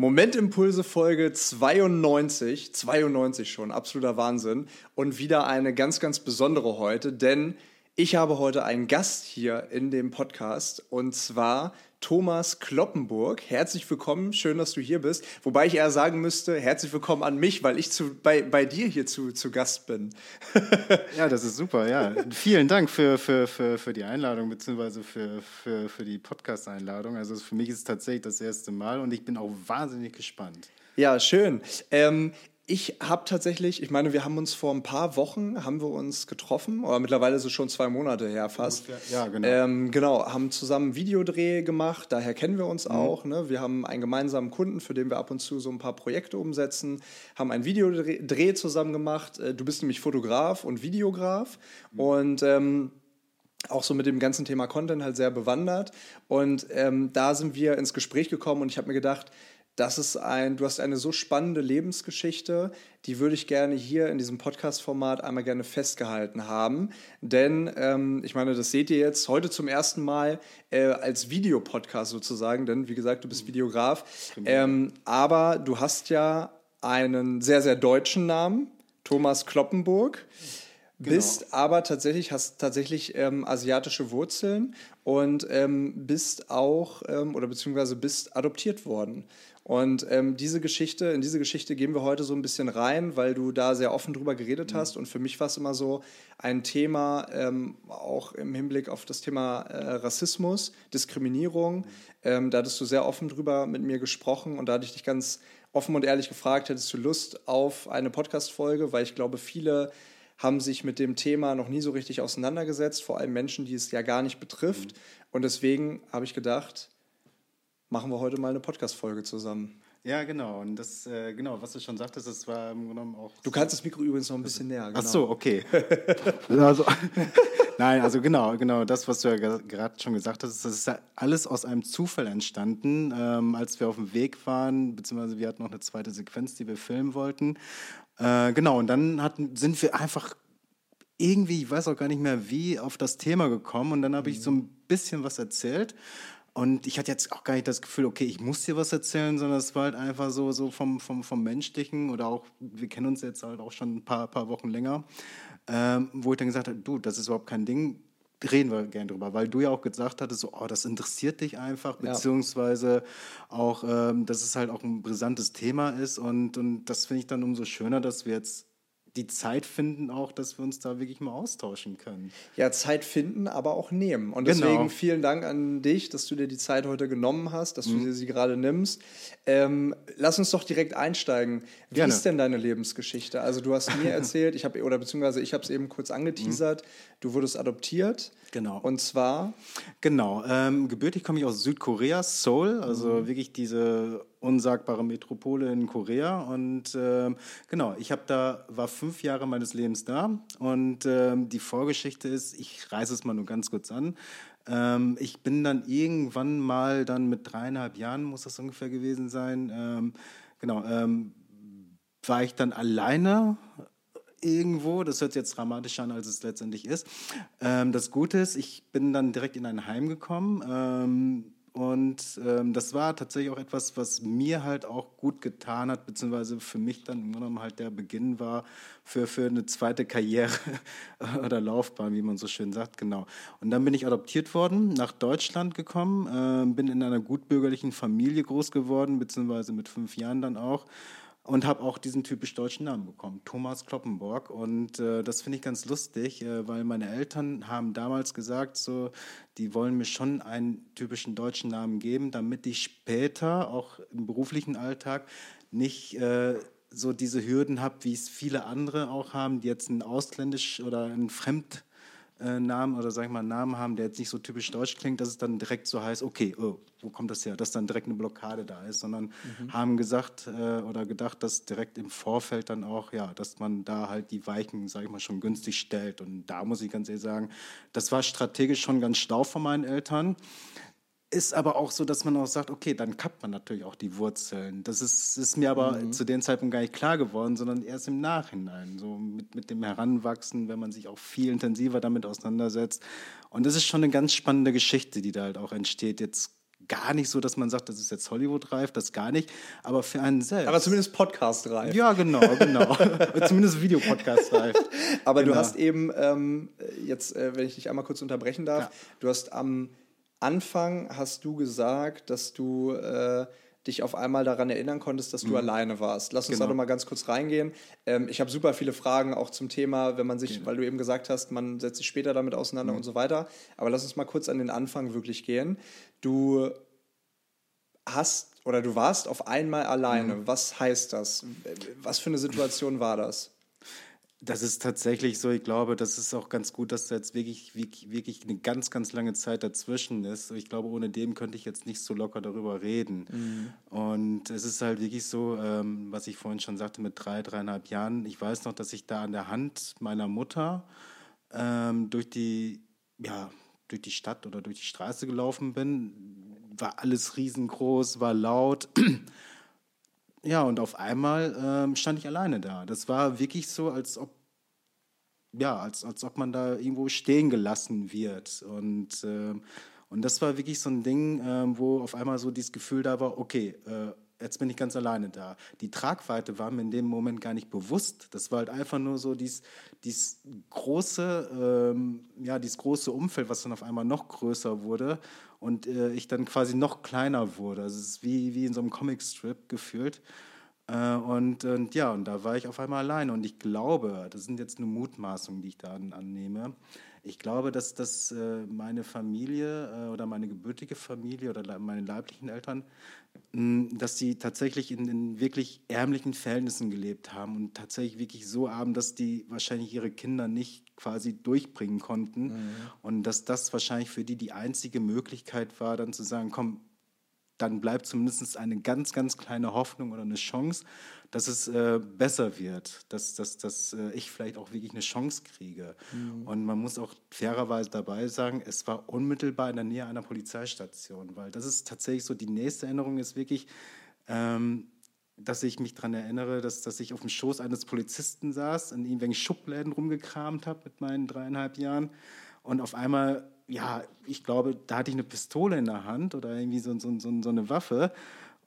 Momentimpulse Folge 92, 92 schon, absoluter Wahnsinn. Und wieder eine ganz, ganz besondere heute, denn ich habe heute einen Gast hier in dem Podcast und zwar Thomas Kloppenburg. Herzlich willkommen, schön, dass du hier bist. Wobei ich eher sagen müsste, herzlich willkommen an mich, weil ich zu, bei, bei dir hier zu, zu Gast bin. ja, das ist super, ja. Vielen Dank für, für, für, für die Einladung, beziehungsweise für, für, für die Podcast-Einladung. Also für mich ist es tatsächlich das erste Mal und ich bin auch wahnsinnig gespannt. Ja, schön. Ähm, ich habe tatsächlich, ich meine, wir haben uns vor ein paar Wochen, haben wir uns getroffen, oder mittlerweile ist es schon zwei Monate her fast. Ja, genau. Ähm, genau, haben zusammen Videodreh gemacht, daher kennen wir uns mhm. auch. Ne? Wir haben einen gemeinsamen Kunden, für den wir ab und zu so ein paar Projekte umsetzen, haben einen Videodreh zusammen gemacht. Äh, du bist nämlich Fotograf und Videograf mhm. und ähm, auch so mit dem ganzen Thema Content halt sehr bewandert. Und ähm, da sind wir ins Gespräch gekommen und ich habe mir gedacht, das ist ein, du hast eine so spannende Lebensgeschichte, die würde ich gerne hier in diesem Podcast-Format einmal gerne festgehalten haben. Denn ähm, ich meine, das seht ihr jetzt heute zum ersten Mal äh, als Videopodcast sozusagen, denn wie gesagt, du bist Videograf. Ähm, aber du hast ja einen sehr, sehr deutschen Namen, Thomas Kloppenburg. Genau. Bist aber tatsächlich, hast tatsächlich ähm, asiatische Wurzeln und ähm, bist auch ähm, oder beziehungsweise bist adoptiert worden. Und ähm, diese Geschichte, in diese Geschichte gehen wir heute so ein bisschen rein, weil du da sehr offen drüber geredet mhm. hast. Und für mich war es immer so ein Thema, ähm, auch im Hinblick auf das Thema äh, Rassismus, Diskriminierung. Mhm. Ähm, da hattest du sehr offen drüber mit mir gesprochen und da hatte ich dich ganz offen und ehrlich gefragt, hättest du Lust auf eine Podcast-Folge, weil ich glaube, viele haben sich mit dem Thema noch nie so richtig auseinandergesetzt, vor allem Menschen, die es ja gar nicht betrifft. Mhm. Und deswegen habe ich gedacht, machen wir heute mal eine Podcast-Folge zusammen. Ja, genau. Und das, äh, genau, was du schon sagtest, das war im Grunde auch. Du kannst das Mikro übrigens noch ein bisschen näher. Genau. Ach so, okay. also, nein, also genau, genau, das, was du ja gerade schon gesagt hast, das ist ja alles aus einem Zufall entstanden, ähm, als wir auf dem Weg waren, beziehungsweise wir hatten noch eine zweite Sequenz, die wir filmen wollten. Äh, genau, und dann hatten, sind wir einfach irgendwie, ich weiß auch gar nicht mehr wie, auf das Thema gekommen und dann habe ich so ein bisschen was erzählt und ich hatte jetzt auch gar nicht das Gefühl, okay, ich muss dir was erzählen, sondern es war halt einfach so, so vom, vom, vom Menschlichen oder auch, wir kennen uns jetzt halt auch schon ein paar, paar Wochen länger, ähm, wo ich dann gesagt habe, du, das ist überhaupt kein Ding, reden wir gerne drüber, weil du ja auch gesagt hattest, so, oh, das interessiert dich einfach, beziehungsweise auch, ähm, dass es halt auch ein brisantes Thema ist. Und, und das finde ich dann umso schöner, dass wir jetzt die Zeit finden auch, dass wir uns da wirklich mal austauschen können. Ja, Zeit finden, aber auch nehmen. Und genau. deswegen vielen Dank an dich, dass du dir die Zeit heute genommen hast, dass mhm. du dir sie gerade nimmst. Ähm, lass uns doch direkt einsteigen. Wie Gerne. ist denn deine Lebensgeschichte? Also du hast mir erzählt, ich habe oder beziehungsweise ich habe es eben kurz angeteasert. Mhm. Du wurdest adoptiert. Genau. Und zwar? Genau. Ähm, gebürtig komme ich aus Südkorea, Seoul, also mhm. wirklich diese unsagbare Metropole in Korea. Und ähm, genau, ich habe da, war fünf Jahre meines Lebens da. Und ähm, die Vorgeschichte ist, ich reiße es mal nur ganz kurz an. Ähm, ich bin dann irgendwann mal dann mit dreieinhalb Jahren, muss das ungefähr gewesen sein, ähm, genau, ähm, war ich dann alleine irgendwo. Das hört sich jetzt dramatischer an, als es letztendlich ist. Ähm, das Gute ist, ich bin dann direkt in ein Heim gekommen. Und ähm, das war tatsächlich auch etwas, was mir halt auch gut getan hat, beziehungsweise für mich dann im Grunde halt der Beginn war für, für eine zweite Karriere oder Laufbahn, wie man so schön sagt, genau. Und dann bin ich adoptiert worden, nach Deutschland gekommen, äh, bin in einer gutbürgerlichen Familie groß geworden, beziehungsweise mit fünf Jahren dann auch und habe auch diesen typisch deutschen Namen bekommen, Thomas Kloppenborg. Und äh, das finde ich ganz lustig, äh, weil meine Eltern haben damals gesagt, so, die wollen mir schon einen typischen deutschen Namen geben, damit ich später auch im beruflichen Alltag nicht äh, so diese Hürden habe, wie es viele andere auch haben, die jetzt ein ausländisch oder ein Fremd Namen oder sag ich mal einen Namen haben, der jetzt nicht so typisch deutsch klingt, dass es dann direkt so heißt, okay, oh, wo kommt das her, dass dann direkt eine Blockade da ist, sondern mhm. haben gesagt äh, oder gedacht, dass direkt im Vorfeld dann auch, ja, dass man da halt die Weichen, sag ich mal, schon günstig stellt. Und da muss ich ganz ehrlich sagen, das war strategisch schon ganz stau von meinen Eltern ist aber auch so, dass man auch sagt, okay, dann kappt man natürlich auch die Wurzeln. Das ist, ist mir aber mhm. zu dem Zeitpunkt gar nicht klar geworden, sondern erst im Nachhinein, so mit, mit dem Heranwachsen, wenn man sich auch viel intensiver damit auseinandersetzt. Und das ist schon eine ganz spannende Geschichte, die da halt auch entsteht. Jetzt gar nicht so, dass man sagt, das ist jetzt Hollywood-reif, das gar nicht, aber für einen selbst. Aber zumindest Podcast-reif. Ja, genau, genau. zumindest Videopodcast-reif. Aber genau. du hast eben, ähm, jetzt, äh, wenn ich dich einmal kurz unterbrechen darf, ja. du hast am Anfang, hast du gesagt, dass du... Äh, dich auf einmal daran erinnern konntest, dass du mhm. alleine warst. Lass uns genau. da noch mal ganz kurz reingehen. Ähm, ich habe super viele Fragen auch zum Thema, wenn man sich, genau. weil du eben gesagt hast, man setzt sich später damit auseinander mhm. und so weiter. Aber lass uns mal kurz an den Anfang wirklich gehen. Du hast oder du warst auf einmal alleine. Mhm. Was heißt das? Was für eine Situation war das? Das ist tatsächlich so. Ich glaube, das ist auch ganz gut, dass da jetzt wirklich, wirklich, eine ganz, ganz lange Zeit dazwischen ist. Ich glaube, ohne dem könnte ich jetzt nicht so locker darüber reden. Mhm. Und es ist halt wirklich so, ähm, was ich vorhin schon sagte, mit drei, dreieinhalb Jahren. Ich weiß noch, dass ich da an der Hand meiner Mutter ähm, durch die, ja, durch die Stadt oder durch die Straße gelaufen bin. War alles riesengroß, war laut. Ja, und auf einmal ähm, stand ich alleine da. Das war wirklich so, als ob, ja, als, als ob man da irgendwo stehen gelassen wird. Und, ähm, und das war wirklich so ein Ding, ähm, wo auf einmal so dieses Gefühl da war, okay, äh, jetzt bin ich ganz alleine da. Die Tragweite war mir in dem Moment gar nicht bewusst. Das war halt einfach nur so dieses, dieses große, ähm, ja, dieses große Umfeld, was dann auf einmal noch größer wurde und äh, ich dann quasi noch kleiner wurde. Also es ist wie, wie in so einem Comicstrip gefühlt. Äh, und, und ja, und da war ich auf einmal alleine. Und ich glaube, das sind jetzt nur Mutmaßungen, die ich da an, annehme. Ich glaube, dass, dass äh, meine Familie äh, oder meine gebürtige Familie oder meine leiblichen Eltern, mh, dass sie tatsächlich in, in, wirklich ärmlichen Verhältnissen gelebt haben und tatsächlich wirklich so arm, dass die wahrscheinlich ihre Kinder nicht quasi durchbringen konnten. Mhm. Und dass das wahrscheinlich für die die einzige Möglichkeit war, dann zu sagen, komm, dann bleibt zumindest eine ganz, ganz kleine Hoffnung oder eine Chance, dass es äh, besser wird, dass, dass, dass äh, ich vielleicht auch wirklich eine Chance kriege. Mhm. Und man muss auch fairerweise dabei sagen, es war unmittelbar in der Nähe einer Polizeistation, weil das ist tatsächlich so, die nächste Erinnerung ist wirklich, ähm, dass ich mich daran erinnere, dass, dass ich auf dem Schoß eines Polizisten saß, in irgendwelchen Schubläden rumgekramt habe mit meinen dreieinhalb Jahren und auf einmal, ja, ich glaube, da hatte ich eine Pistole in der Hand oder irgendwie so, so, so, so eine Waffe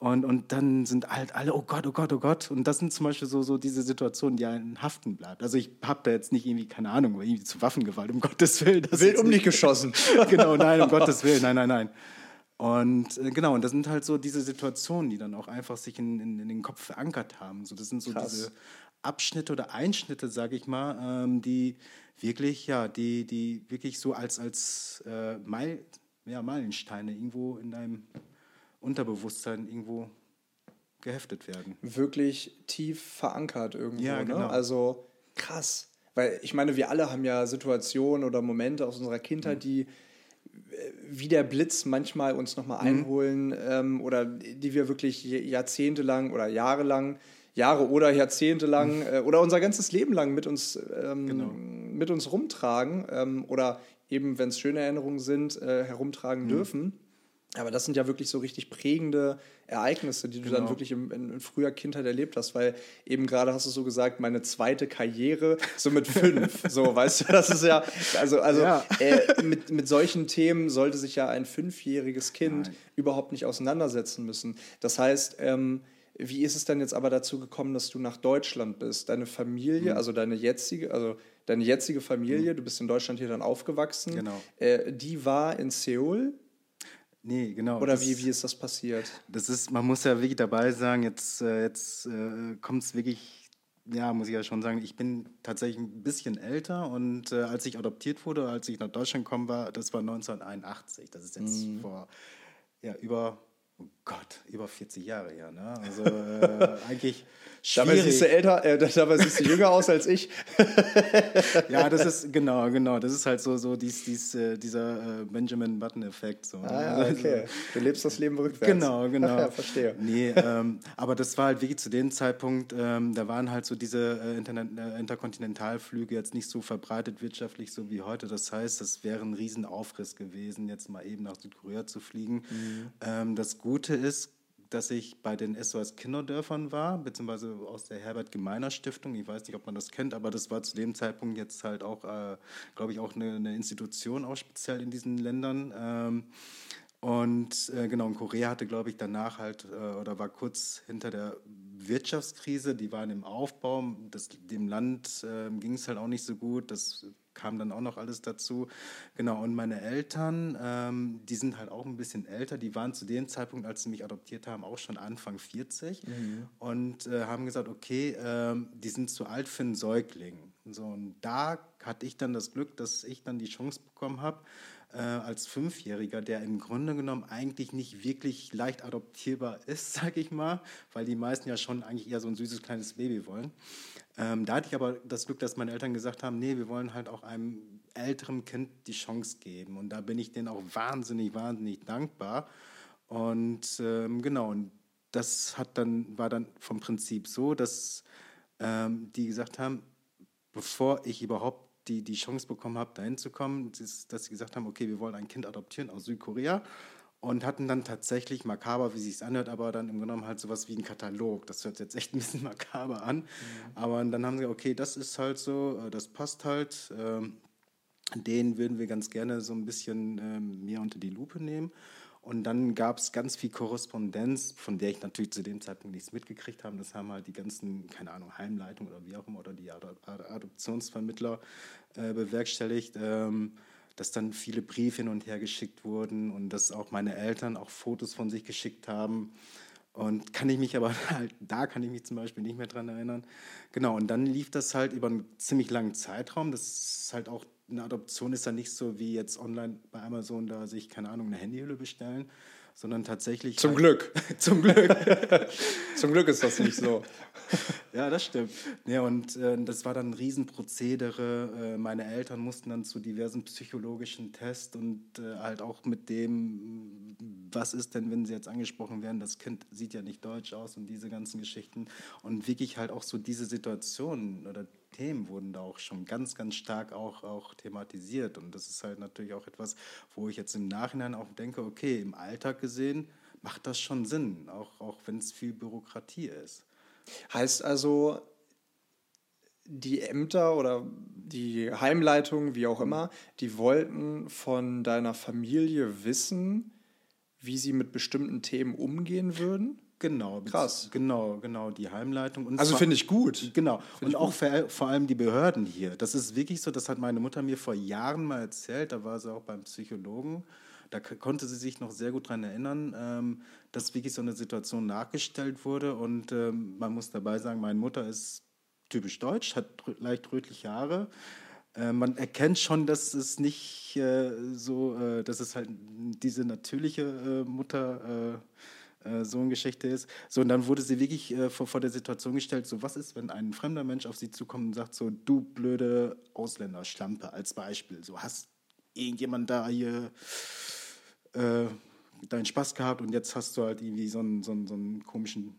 und, und dann sind halt alle, oh Gott, oh Gott, oh Gott. Und das sind zum Beispiel so, so diese Situationen, die einen haften bleibt. Also ich habe da jetzt nicht irgendwie, keine Ahnung, irgendwie zu Waffengewalt, um Gottes Willen. Das Wild um dich geschossen. genau, nein, um Gottes Willen, nein, nein, nein. Und äh, genau, und das sind halt so diese Situationen, die dann auch einfach sich in, in, in den Kopf verankert haben. So, das sind so Krass. diese Abschnitte oder Einschnitte, sage ich mal, ähm, die wirklich, ja, die, die wirklich so als, als äh, Meil, ja, Meilensteine irgendwo in deinem Unterbewusstsein irgendwo geheftet werden. Wirklich tief verankert irgendwo. Ja, ne? genau. Ne? Also krass. Weil ich meine, wir alle haben ja Situationen oder Momente aus unserer Kindheit, mhm. die wie der Blitz manchmal uns nochmal mhm. einholen ähm, oder die wir wirklich jahrzehntelang oder jahrelang, Jahre oder Jahrzehnte lang mhm. äh, oder unser ganzes Leben lang mit uns, ähm, genau. mit uns rumtragen ähm, oder eben, wenn es schöne Erinnerungen sind, äh, herumtragen mhm. dürfen. Aber das sind ja wirklich so richtig prägende Ereignisse, die du genau. dann wirklich in, in, früher Kindheit erlebt hast, weil eben gerade hast du so gesagt, meine zweite Karriere, so mit fünf. so, weißt du, das ist ja, also, also ja. Äh, mit, mit solchen Themen sollte sich ja ein fünfjähriges Kind Nein. überhaupt nicht auseinandersetzen müssen. Das heißt, ähm, wie ist es denn jetzt aber dazu gekommen, dass du nach Deutschland bist? Deine Familie, mhm. also deine jetzige, also deine jetzige Familie, mhm. du bist in Deutschland hier dann aufgewachsen, genau. äh, die war in Seoul Nee, genau. Oder wie, wie ist das passiert? Das ist, man muss ja wirklich dabei sagen, jetzt, äh, jetzt äh, kommt es wirklich, ja, muss ich ja schon sagen, ich bin tatsächlich ein bisschen älter und äh, als ich adoptiert wurde, als ich nach Deutschland gekommen war, das war 1981. Das ist jetzt mhm. vor ja, über Gott, über 40 Jahre her, ne? Also äh, eigentlich schwierig. Dabei siehst du älter, äh, dabei siehst du jünger aus als ich. ja, das ist genau, genau. Das ist halt so, so dies, dies, äh, dieser äh, Benjamin Button-Effekt. So, ah, ja, also, okay. Du lebst das Leben rückwärts. Genau, genau. Ach ja, verstehe. Nee, ähm, aber das war halt wirklich zu dem Zeitpunkt, ähm, da waren halt so diese äh, Internet, äh, Interkontinentalflüge jetzt nicht so verbreitet wirtschaftlich so wie heute. Das heißt, das wäre ein Riesenaufriss gewesen, jetzt mal eben nach Südkorea zu fliegen. Mhm. Ähm, das Gute ist, dass ich bei den SOS Kinderdörfern war, beziehungsweise aus der Herbert Gemeiner Stiftung. Ich weiß nicht, ob man das kennt, aber das war zu dem Zeitpunkt jetzt halt auch, äh, glaube ich, auch eine, eine, Institution, auch speziell in diesen Ländern. Ähm, Und äh, genau, in Korea hatte, glaube ich, danach halt äh, oder war kurz hinter der Wirtschaftskrise, die waren im Aufbau, das, dem Land äh, ging es halt auch nicht so gut, das kam dann auch noch alles dazu. Genau, und meine Eltern, ähm, die sind halt auch ein bisschen älter, die waren zu dem Zeitpunkt, als sie mich adoptiert haben, auch schon Anfang 40 mhm. und äh, haben gesagt, okay, ähm, die sind zu alt für einen Säugling. So, und da hatte ich dann das Glück, dass ich dann die Chance bekommen habe, äh, als Fünfjähriger, der im Grunde genommen eigentlich nicht wirklich leicht adoptierbar ist, sage ich mal, weil die meisten ja schon eigentlich eher so ein süßes kleines Baby wollen. Ähm, da hatte ich aber das Glück, dass meine Eltern gesagt haben, nee, wir wollen halt auch einem älteren Kind die Chance geben. Und da bin ich denen auch wahnsinnig, wahnsinnig dankbar. Und ähm, genau, und das hat dann, war dann vom Prinzip so, dass ähm, die gesagt haben, bevor ich überhaupt die, die Chance bekommen habe, dahin zu kommen, dass sie gesagt haben, okay, wir wollen ein Kind adoptieren aus Südkorea und hatten dann tatsächlich makaber, wie sich es anhört, aber dann im genommen halt sowas wie ein Katalog. Das hört sich jetzt echt ein bisschen makaber an, mhm. aber dann haben sie okay, das ist halt so, äh, das passt halt. Ähm, den würden wir ganz gerne so ein bisschen ähm, mehr unter die Lupe nehmen. Und dann gab es ganz viel Korrespondenz, von der ich natürlich zu dem Zeitpunkt nichts mitgekriegt habe. Das haben halt die ganzen, keine Ahnung, Heimleitungen oder wie auch immer oder die Adoptionsvermittler äh, bewerkstelligt, ähm, dass dann viele Briefe hin und her geschickt wurden und dass auch meine Eltern auch Fotos von sich geschickt haben. Und kann ich mich aber halt, da kann ich mich zum Beispiel nicht mehr dran erinnern. Genau, und dann lief das halt über einen ziemlich langen Zeitraum. Das ist halt auch eine Adoption ist ja nicht so wie jetzt online bei Amazon, da sich, keine Ahnung, eine Handyhülle bestellen, sondern tatsächlich. Zum halt Glück. Zum Glück. Zum Glück ist das nicht so. ja, das stimmt. Ja, und äh, das war dann ein Riesenprozedere. Äh, meine Eltern mussten dann zu diversen psychologischen Tests und äh, halt auch mit dem, was ist denn, wenn sie jetzt angesprochen werden, das Kind sieht ja nicht deutsch aus und diese ganzen Geschichten. Und wirklich halt auch so diese Situationen oder Themen wurden da auch schon ganz, ganz stark auch, auch thematisiert. Und das ist halt natürlich auch etwas, wo ich jetzt im Nachhinein auch denke, okay, im Alltag gesehen macht das schon Sinn, auch, auch wenn es viel Bürokratie ist. Heißt also, die Ämter oder die Heimleitung, wie auch immer, die wollten von deiner Familie wissen, wie sie mit bestimmten Themen umgehen würden? Genau, krass. Genau, genau, die Heimleitung. Und also finde ich gut. Genau. Find und auch vor, vor allem die Behörden hier. Das ist wirklich so, das hat meine Mutter mir vor Jahren mal erzählt. Da war sie auch beim Psychologen. Da konnte sie sich noch sehr gut daran erinnern, ähm, dass wirklich so eine Situation nachgestellt wurde. Und ähm, man muss dabei sagen, meine Mutter ist typisch deutsch, hat leicht rötliche Haare. Äh, man erkennt schon, dass es nicht äh, so, äh, dass es halt diese natürliche Mutter äh, so eine Geschichte ist. So, und dann wurde sie wirklich äh, vor, vor der Situation gestellt, so was ist, wenn ein fremder Mensch auf sie zukommt und sagt so, du blöde Ausländerschlampe als Beispiel. So, hast irgendjemand da hier äh, deinen Spaß gehabt und jetzt hast du halt irgendwie so einen, so einen, so einen komischen,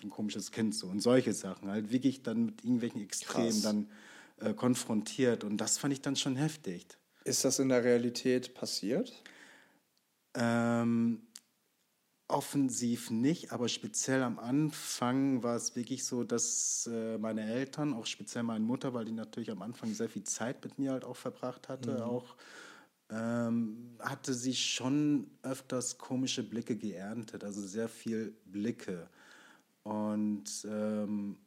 so ein komisches Kind so und solche Sachen. Halt wirklich dann mit irgendwelchen Extremen Krass. dann äh, konfrontiert und das fand ich dann schon heftig. Ist das in der Realität passiert? Ähm, Offensiv nicht, aber speziell am Anfang war es wirklich so, dass äh, meine Eltern, auch speziell meine Mutter, weil die natürlich am Anfang sehr viel Zeit mit mir halt auch verbracht hatte, mhm. auch ähm, hatte sie schon öfters komische Blicke geerntet, also sehr viel Blicke. Und ähm,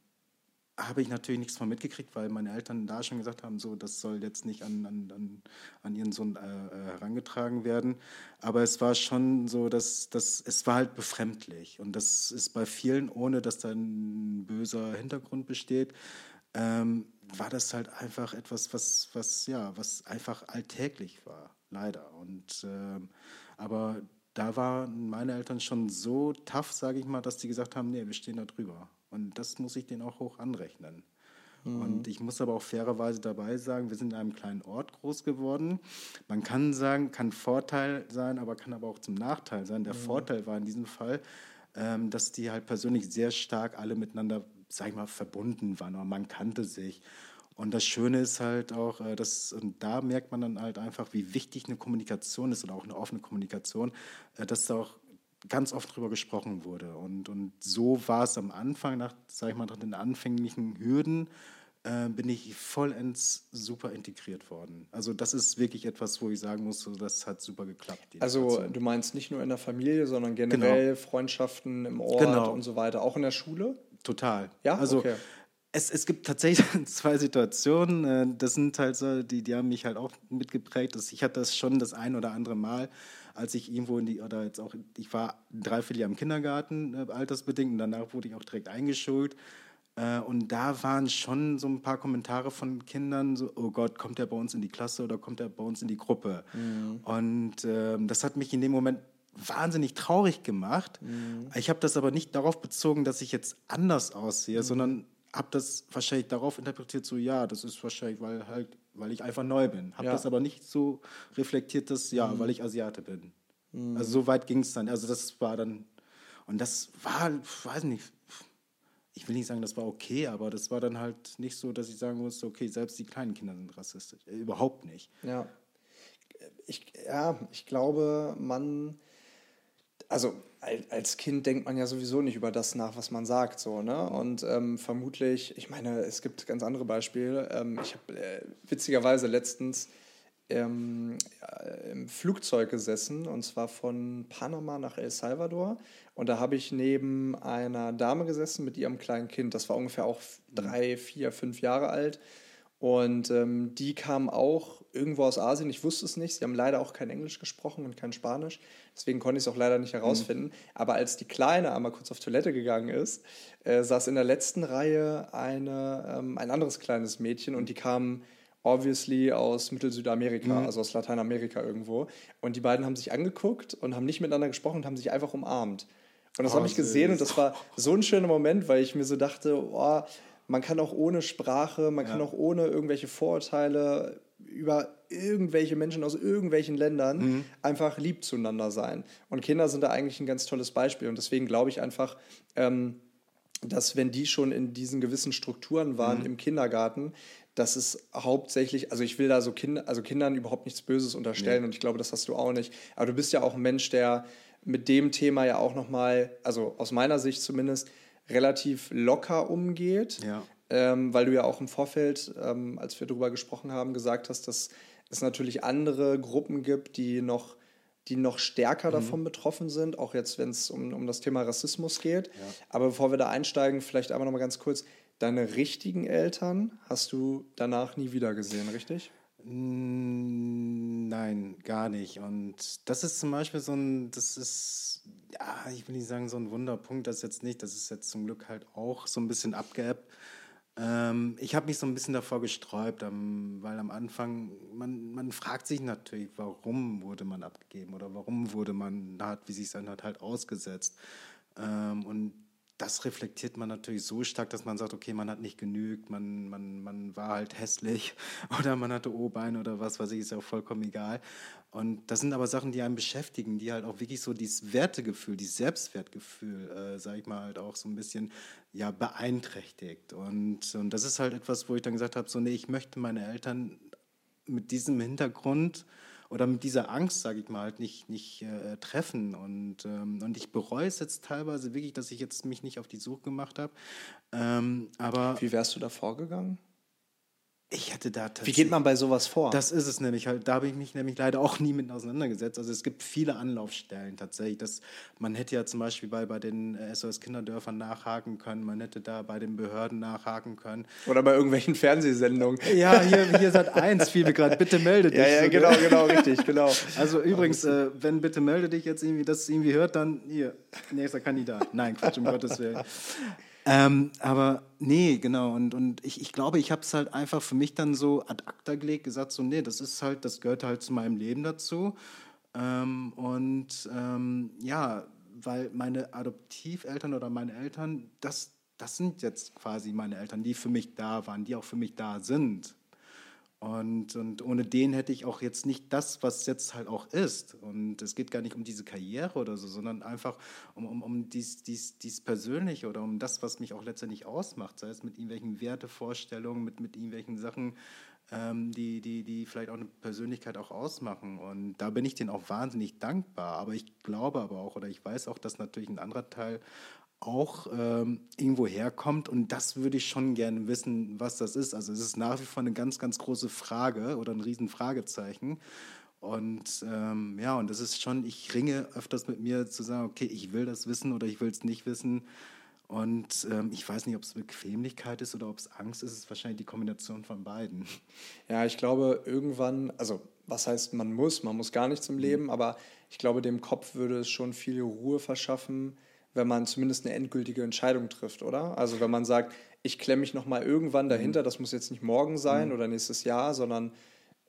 habe ich natürlich nichts von mitgekriegt, weil meine Eltern da schon gesagt haben, so, das soll jetzt nicht an, an, an ihren Sohn äh, äh, herangetragen werden. Aber es war schon so, dass, dass es war halt befremdlich. Und das ist bei vielen, ohne dass da ein böser Hintergrund besteht, ähm, war das halt einfach etwas, was, was, ja, was einfach alltäglich war, leider. Und, ähm, aber da waren meine Eltern schon so tough, sage ich mal, dass die gesagt haben, nee, wir stehen da drüber. Und das muss ich denen auch hoch anrechnen. Mhm. Und ich muss aber auch fairerweise dabei sagen, wir sind in einem kleinen Ort groß geworden. Man kann sagen, kann Vorteil sein, aber kann aber auch zum Nachteil sein. Der mhm. Vorteil war in diesem Fall, ähm, dass die halt persönlich sehr stark alle miteinander, sag ich mal, verbunden waren. Man kannte sich. Und das Schöne ist halt auch, äh, dass, und da merkt man dann halt einfach, wie wichtig eine Kommunikation ist oder auch eine offene Kommunikation, äh, dass da auch ganz oft darüber gesprochen wurde. Und, und so war es am Anfang, nach, sag ich mal, nach den anfänglichen Hürden, äh, bin ich vollends super integriert worden. Also das ist wirklich etwas, wo ich sagen muss, so, das hat super geklappt. Also Situation. du meinst nicht nur in der Familie, sondern generell genau. Freundschaften im Ort genau. und so weiter, auch in der Schule? Total. Ja, also okay. Es, es gibt tatsächlich zwei Situationen, äh, das sind halt so, die, die haben mich halt auch mitgeprägt. Ich hatte das schon das ein oder andere Mal, als ich irgendwo in die, oder jetzt auch, ich war drei, vier Jahre im Kindergarten, äh, altersbedingt, und danach wurde ich auch direkt eingeschult. Äh, und da waren schon so ein paar Kommentare von Kindern, so, oh Gott, kommt er bei uns in die Klasse oder kommt er bei uns in die Gruppe? Mhm. Und äh, das hat mich in dem Moment wahnsinnig traurig gemacht. Mhm. Ich habe das aber nicht darauf bezogen, dass ich jetzt anders aussehe, mhm. sondern habe das wahrscheinlich darauf interpretiert, so ja, das ist wahrscheinlich, weil halt, weil ich einfach neu bin. Habe ja. das aber nicht so reflektiert, dass ja, mhm. weil ich Asiate bin. Mhm. Also so weit ging es dann. Also das war dann, und das war, weiß nicht, ich will nicht sagen, das war okay, aber das war dann halt nicht so, dass ich sagen musste, okay, selbst die kleinen Kinder sind rassistisch. Äh, überhaupt nicht. Ja. Ich, ja, ich glaube, man, also als Kind denkt man ja sowieso nicht über das nach, was man sagt, so, ne? Und ähm, vermutlich, ich meine, es gibt ganz andere Beispiele. Ähm, ich habe äh, witzigerweise letztens ähm, im Flugzeug gesessen und zwar von Panama nach El Salvador. Und da habe ich neben einer Dame gesessen mit ihrem kleinen Kind. Das war ungefähr auch drei, vier, fünf Jahre alt. Und ähm, die kam auch irgendwo aus Asien. Ich wusste es nicht. Sie haben leider auch kein Englisch gesprochen und kein Spanisch. Deswegen konnte ich es auch leider nicht herausfinden. Mhm. Aber als die Kleine einmal kurz auf Toilette gegangen ist, äh, saß in der letzten Reihe eine, ähm, ein anderes kleines Mädchen und die kam obviously aus Mittel-Südamerika, mhm. also aus Lateinamerika irgendwo. Und die beiden haben sich angeguckt und haben nicht miteinander gesprochen und haben sich einfach umarmt. Und das oh, habe ich gesehen und das war so ein schöner Moment, weil ich mir so dachte, oh, man kann auch ohne Sprache, man ja. kann auch ohne irgendwelche Vorurteile über irgendwelche Menschen aus irgendwelchen Ländern mhm. einfach lieb zueinander sein. Und Kinder sind da eigentlich ein ganz tolles Beispiel. Und deswegen glaube ich einfach, ähm, dass wenn die schon in diesen gewissen Strukturen waren mhm. im Kindergarten, das ist hauptsächlich, also ich will da so Kinder, also Kindern überhaupt nichts Böses unterstellen nee. und ich glaube, das hast du auch nicht. Aber du bist ja auch ein Mensch, der mit dem Thema ja auch nochmal, also aus meiner Sicht zumindest, relativ locker umgeht. Ja. Ähm, weil du ja auch im Vorfeld, ähm, als wir darüber gesprochen haben, gesagt hast, dass es natürlich andere Gruppen gibt, die noch, die noch stärker mhm. davon betroffen sind, auch jetzt, wenn es um, um das Thema Rassismus geht. Ja. Aber bevor wir da einsteigen, vielleicht einmal nochmal ganz kurz, Deine richtigen Eltern hast du danach nie wieder gesehen, richtig? Nein, gar nicht. Und das ist zum Beispiel so ein, das ist, ja, ich will nicht sagen so ein Wunderpunkt, das jetzt nicht, das ist jetzt zum Glück halt auch so ein bisschen abgeebbt. Ähm, ich habe mich so ein bisschen davor gesträubt, ähm, weil am Anfang, man, man fragt sich natürlich, warum wurde man abgegeben oder warum wurde man, wie sich dann hat, halt ausgesetzt. Ähm, und das reflektiert man natürlich so stark, dass man sagt, okay, man hat nicht genügt, man, man, man war halt hässlich oder man hatte O-Beine oder was weiß ich, ist ja auch vollkommen egal. Und das sind aber Sachen, die einen beschäftigen, die halt auch wirklich so dieses Wertegefühl, dieses Selbstwertgefühl, äh, sage ich mal, halt auch so ein bisschen ja, beeinträchtigt. Und, und das ist halt etwas, wo ich dann gesagt habe, so, nee, ich möchte meine Eltern mit diesem Hintergrund oder mit dieser Angst, sage ich mal, halt nicht, nicht äh, treffen. Und, ähm, und ich bereue es jetzt teilweise wirklich, dass ich jetzt mich nicht auf die Suche gemacht habe. Ähm, aber Wie wärst du da vorgegangen? Ich hatte da Wie geht man bei sowas vor? Das ist es nämlich halt. Da habe ich mich nämlich leider auch nie mit auseinandergesetzt. Also es gibt viele Anlaufstellen tatsächlich. Das, man hätte ja zum Beispiel bei, bei den SOS Kinderdörfern nachhaken können. Man hätte da bei den Behörden nachhaken können. Oder bei irgendwelchen Fernsehsendungen. Ja, hier, hier seit eins fiel mir gerade. Bitte melde dich. Ja, ja, genau, genau, richtig, genau. Also übrigens, äh, wenn bitte melde dich jetzt irgendwie, das irgendwie hört, dann hier, nächster Kandidat. Nein, Quatsch, um Gottes Willen. Ähm, aber nee, genau. Und, und ich, ich glaube, ich habe es halt einfach für mich dann so ad acta gelegt, gesagt, so, nee, das ist halt, das gehört halt zu meinem Leben dazu. Ähm, und ähm, ja, weil meine Adoptiveltern oder meine Eltern, das, das sind jetzt quasi meine Eltern, die für mich da waren, die auch für mich da sind. Und, und ohne den hätte ich auch jetzt nicht das, was jetzt halt auch ist. Und es geht gar nicht um diese Karriere oder so, sondern einfach um, um, um dies, dies, dies Persönliche oder um das, was mich auch letztendlich ausmacht. Sei es mit irgendwelchen Wertevorstellungen, mit, mit irgendwelchen Sachen, ähm, die, die, die vielleicht auch eine Persönlichkeit auch ausmachen. Und da bin ich denen auch wahnsinnig dankbar. Aber ich glaube aber auch oder ich weiß auch, dass natürlich ein anderer Teil auch ähm, irgendwo herkommt. Und das würde ich schon gerne wissen, was das ist. Also es ist nach wie vor eine ganz, ganz große Frage oder ein Riesenfragezeichen. Und ähm, ja, und das ist schon, ich ringe öfters mit mir zu sagen, okay, ich will das wissen oder ich will es nicht wissen. Und ähm, ich weiß nicht, ob es Bequemlichkeit ist oder ob es Angst ist. Es ist wahrscheinlich die Kombination von beiden. Ja, ich glaube, irgendwann, also was heißt, man muss, man muss gar nichts im mhm. Leben, aber ich glaube, dem Kopf würde es schon viel Ruhe verschaffen, wenn man zumindest eine endgültige Entscheidung trifft, oder? Also wenn man sagt, ich klemme mich nochmal irgendwann mhm. dahinter, das muss jetzt nicht morgen sein mhm. oder nächstes Jahr, sondern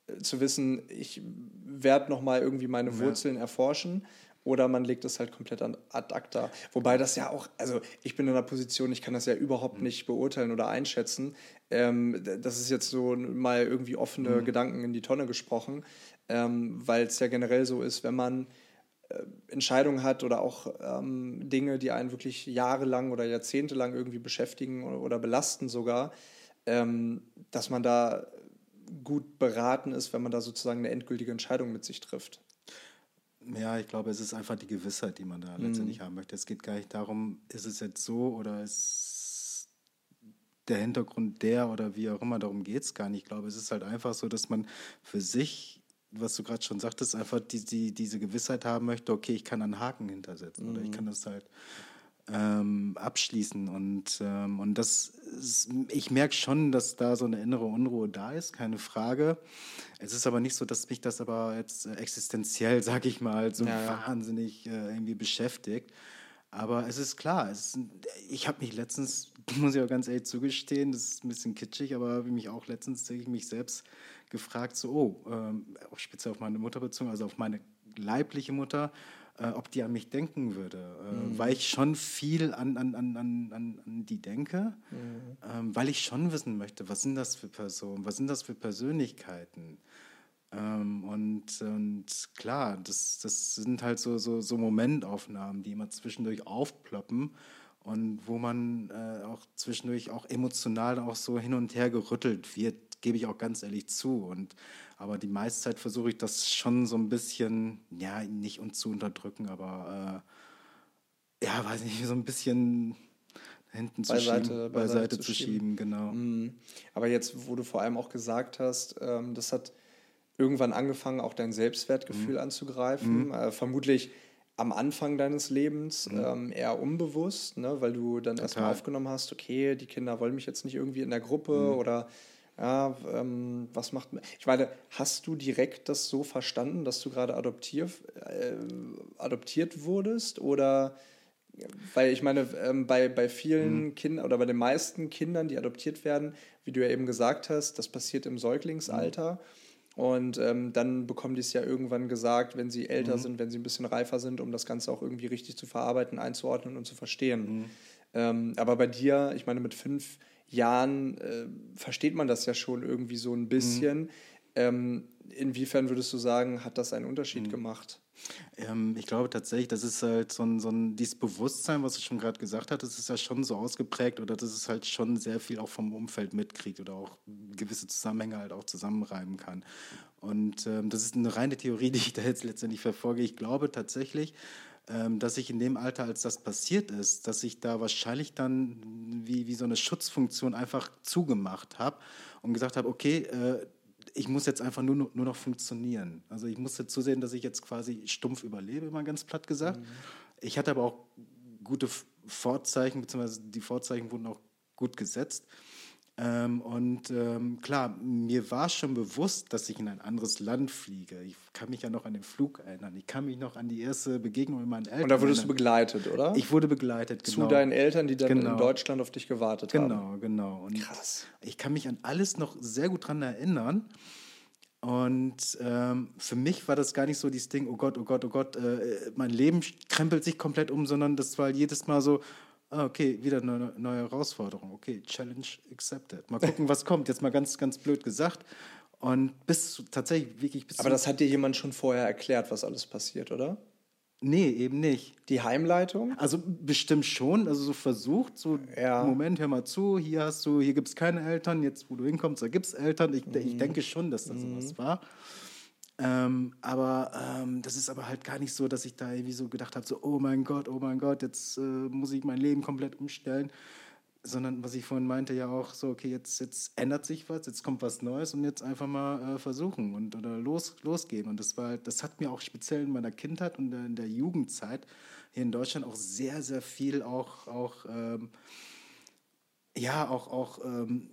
äh, zu wissen, ich werde nochmal irgendwie meine Wurzeln ja. erforschen oder man legt es halt komplett an ad acta. Wobei das ja auch, also ich bin in einer Position, ich kann das ja überhaupt mhm. nicht beurteilen oder einschätzen. Ähm, das ist jetzt so mal irgendwie offene mhm. Gedanken in die Tonne gesprochen, ähm, weil es ja generell so ist, wenn man Entscheidungen hat oder auch ähm, Dinge, die einen wirklich jahrelang oder jahrzehntelang irgendwie beschäftigen oder, oder belasten sogar, ähm, dass man da gut beraten ist, wenn man da sozusagen eine endgültige Entscheidung mit sich trifft. Ja, ich glaube, es ist einfach die Gewissheit, die man da mhm. letztendlich haben möchte. Es geht gar nicht darum, ist es jetzt so oder ist der Hintergrund der oder wie auch immer, darum geht es gar nicht. Ich glaube, es ist halt einfach so, dass man für sich, was du gerade schon sagtest, einfach die, die, diese Gewissheit haben möchte, okay, ich kann einen Haken hintersetzen mhm. oder ich mhm. kann das halt ähm, abschließen. Und, ähm, und das ist, ich merke schon, dass da so eine innere Unruhe da ist, keine Frage. Es ist aber nicht so, dass mich das aber jetzt existenziell, sag ich mal, so ja. wahnsinnig äh, irgendwie beschäftigt. Aber es ist klar, es ist, ich habe mich letztens, muss ich auch ganz ehrlich zugestehen, das ist ein bisschen kitschig, aber habe mich auch letztens ich mich selbst gefragt, so, oh, ähm, speziell auf meine Mutter bezogen, also auf meine leibliche Mutter, äh, ob die an mich denken würde, äh, mhm. weil ich schon viel an, an, an, an, an die denke, mhm. ähm, weil ich schon wissen möchte, was sind das für Personen, was sind das für Persönlichkeiten. Ähm, und, und klar, das, das sind halt so, so, so Momentaufnahmen, die immer zwischendurch aufploppen und wo man äh, auch zwischendurch auch emotional auch so hin und her gerüttelt wird, gebe ich auch ganz ehrlich zu. Und aber die meiste Zeit versuche ich das schon so ein bisschen, ja, nicht uns zu unterdrücken, aber äh, ja, weiß nicht, so ein bisschen hinten zu beiseite, schieben, beiseite, beiseite zu, schieben. schieben, genau. Mhm. Aber jetzt, wo du vor allem auch gesagt hast, ähm, das hat irgendwann angefangen, auch dein Selbstwertgefühl mhm. anzugreifen. Mhm. Äh, vermutlich am Anfang deines Lebens mhm. ähm, eher unbewusst, ne, weil du dann erstmal aufgenommen hast, okay, die Kinder wollen mich jetzt nicht irgendwie in der Gruppe mhm. oder ja, ähm, was macht Ich meine, hast du direkt das so verstanden, dass du gerade adoptier, äh, adoptiert wurdest? Oder weil ich meine, ähm, bei, bei vielen mhm. Kindern oder bei den meisten Kindern, die adoptiert werden, wie du ja eben gesagt hast, das passiert im Säuglingsalter. Mhm. Und ähm, dann bekommen die es ja irgendwann gesagt, wenn sie älter mhm. sind, wenn sie ein bisschen reifer sind, um das Ganze auch irgendwie richtig zu verarbeiten, einzuordnen und zu verstehen. Mhm. Ähm, aber bei dir, ich meine, mit fünf Jahren äh, versteht man das ja schon irgendwie so ein bisschen. Mhm. Ähm, inwiefern würdest du sagen, hat das einen Unterschied mhm. gemacht? Ähm, ich glaube tatsächlich, das ist halt so ein, so ein dieses Bewusstsein, was du schon gerade gesagt hast, das ist ja schon so ausgeprägt oder das ist halt schon sehr viel auch vom Umfeld mitkriegt oder auch gewisse Zusammenhänge halt auch zusammenreiben kann. Und ähm, das ist eine reine Theorie, die ich da jetzt letztendlich verfolge. Ich glaube tatsächlich, ähm, dass ich in dem Alter, als das passiert ist, dass ich da wahrscheinlich dann wie, wie so eine Schutzfunktion einfach zugemacht habe und gesagt habe, okay, äh, ich muss jetzt einfach nur, nur noch funktionieren. Also ich musste zusehen, dass ich jetzt quasi stumpf überlebe, mal ganz platt gesagt. Mhm. Ich hatte aber auch gute Vorzeichen, beziehungsweise die Vorzeichen wurden auch gut gesetzt. Ähm, und ähm, klar, mir war schon bewusst, dass ich in ein anderes Land fliege. Ich kann mich ja noch an den Flug erinnern. Ich kann mich noch an die erste Begegnung mit meinen Eltern. Und da wurdest erinnern. du begleitet, oder? Ich wurde begleitet, genau. Zu deinen Eltern, die dann genau. in Deutschland auf dich gewartet genau, haben. Genau, genau. Und Krass. Ich kann mich an alles noch sehr gut daran erinnern. Und ähm, für mich war das gar nicht so dieses Ding, oh Gott, oh Gott, oh Gott, äh, mein Leben krempelt sich komplett um, sondern das war jedes Mal so, Ah, okay, wieder eine neue Herausforderung. Okay, Challenge accepted. Mal gucken, was kommt. Jetzt mal ganz, ganz blöd gesagt. Und bis tatsächlich wirklich bis. Aber das hat dir jemand schon vorher erklärt, was alles passiert, oder? Nee, eben nicht. Die Heimleitung? Also bestimmt schon, also so versucht, so ja. Moment, hör mal zu, hier hast du, hier gibt es keine Eltern, jetzt wo du hinkommst, da gibt es Eltern. Ich, mhm. ich denke schon, dass das mhm. sowas war. Ähm, aber ähm, das ist aber halt gar nicht so, dass ich da irgendwie so gedacht habe, so, oh mein Gott, oh mein Gott, jetzt äh, muss ich mein Leben komplett umstellen. Sondern was ich vorhin meinte, ja auch so, okay, jetzt, jetzt ändert sich was, jetzt kommt was Neues und jetzt einfach mal äh, versuchen und oder los, losgehen. Und das war halt, das hat mir auch speziell in meiner Kindheit und in der Jugendzeit hier in Deutschland auch sehr, sehr viel auch, auch ähm, ja, auch, auch ähm,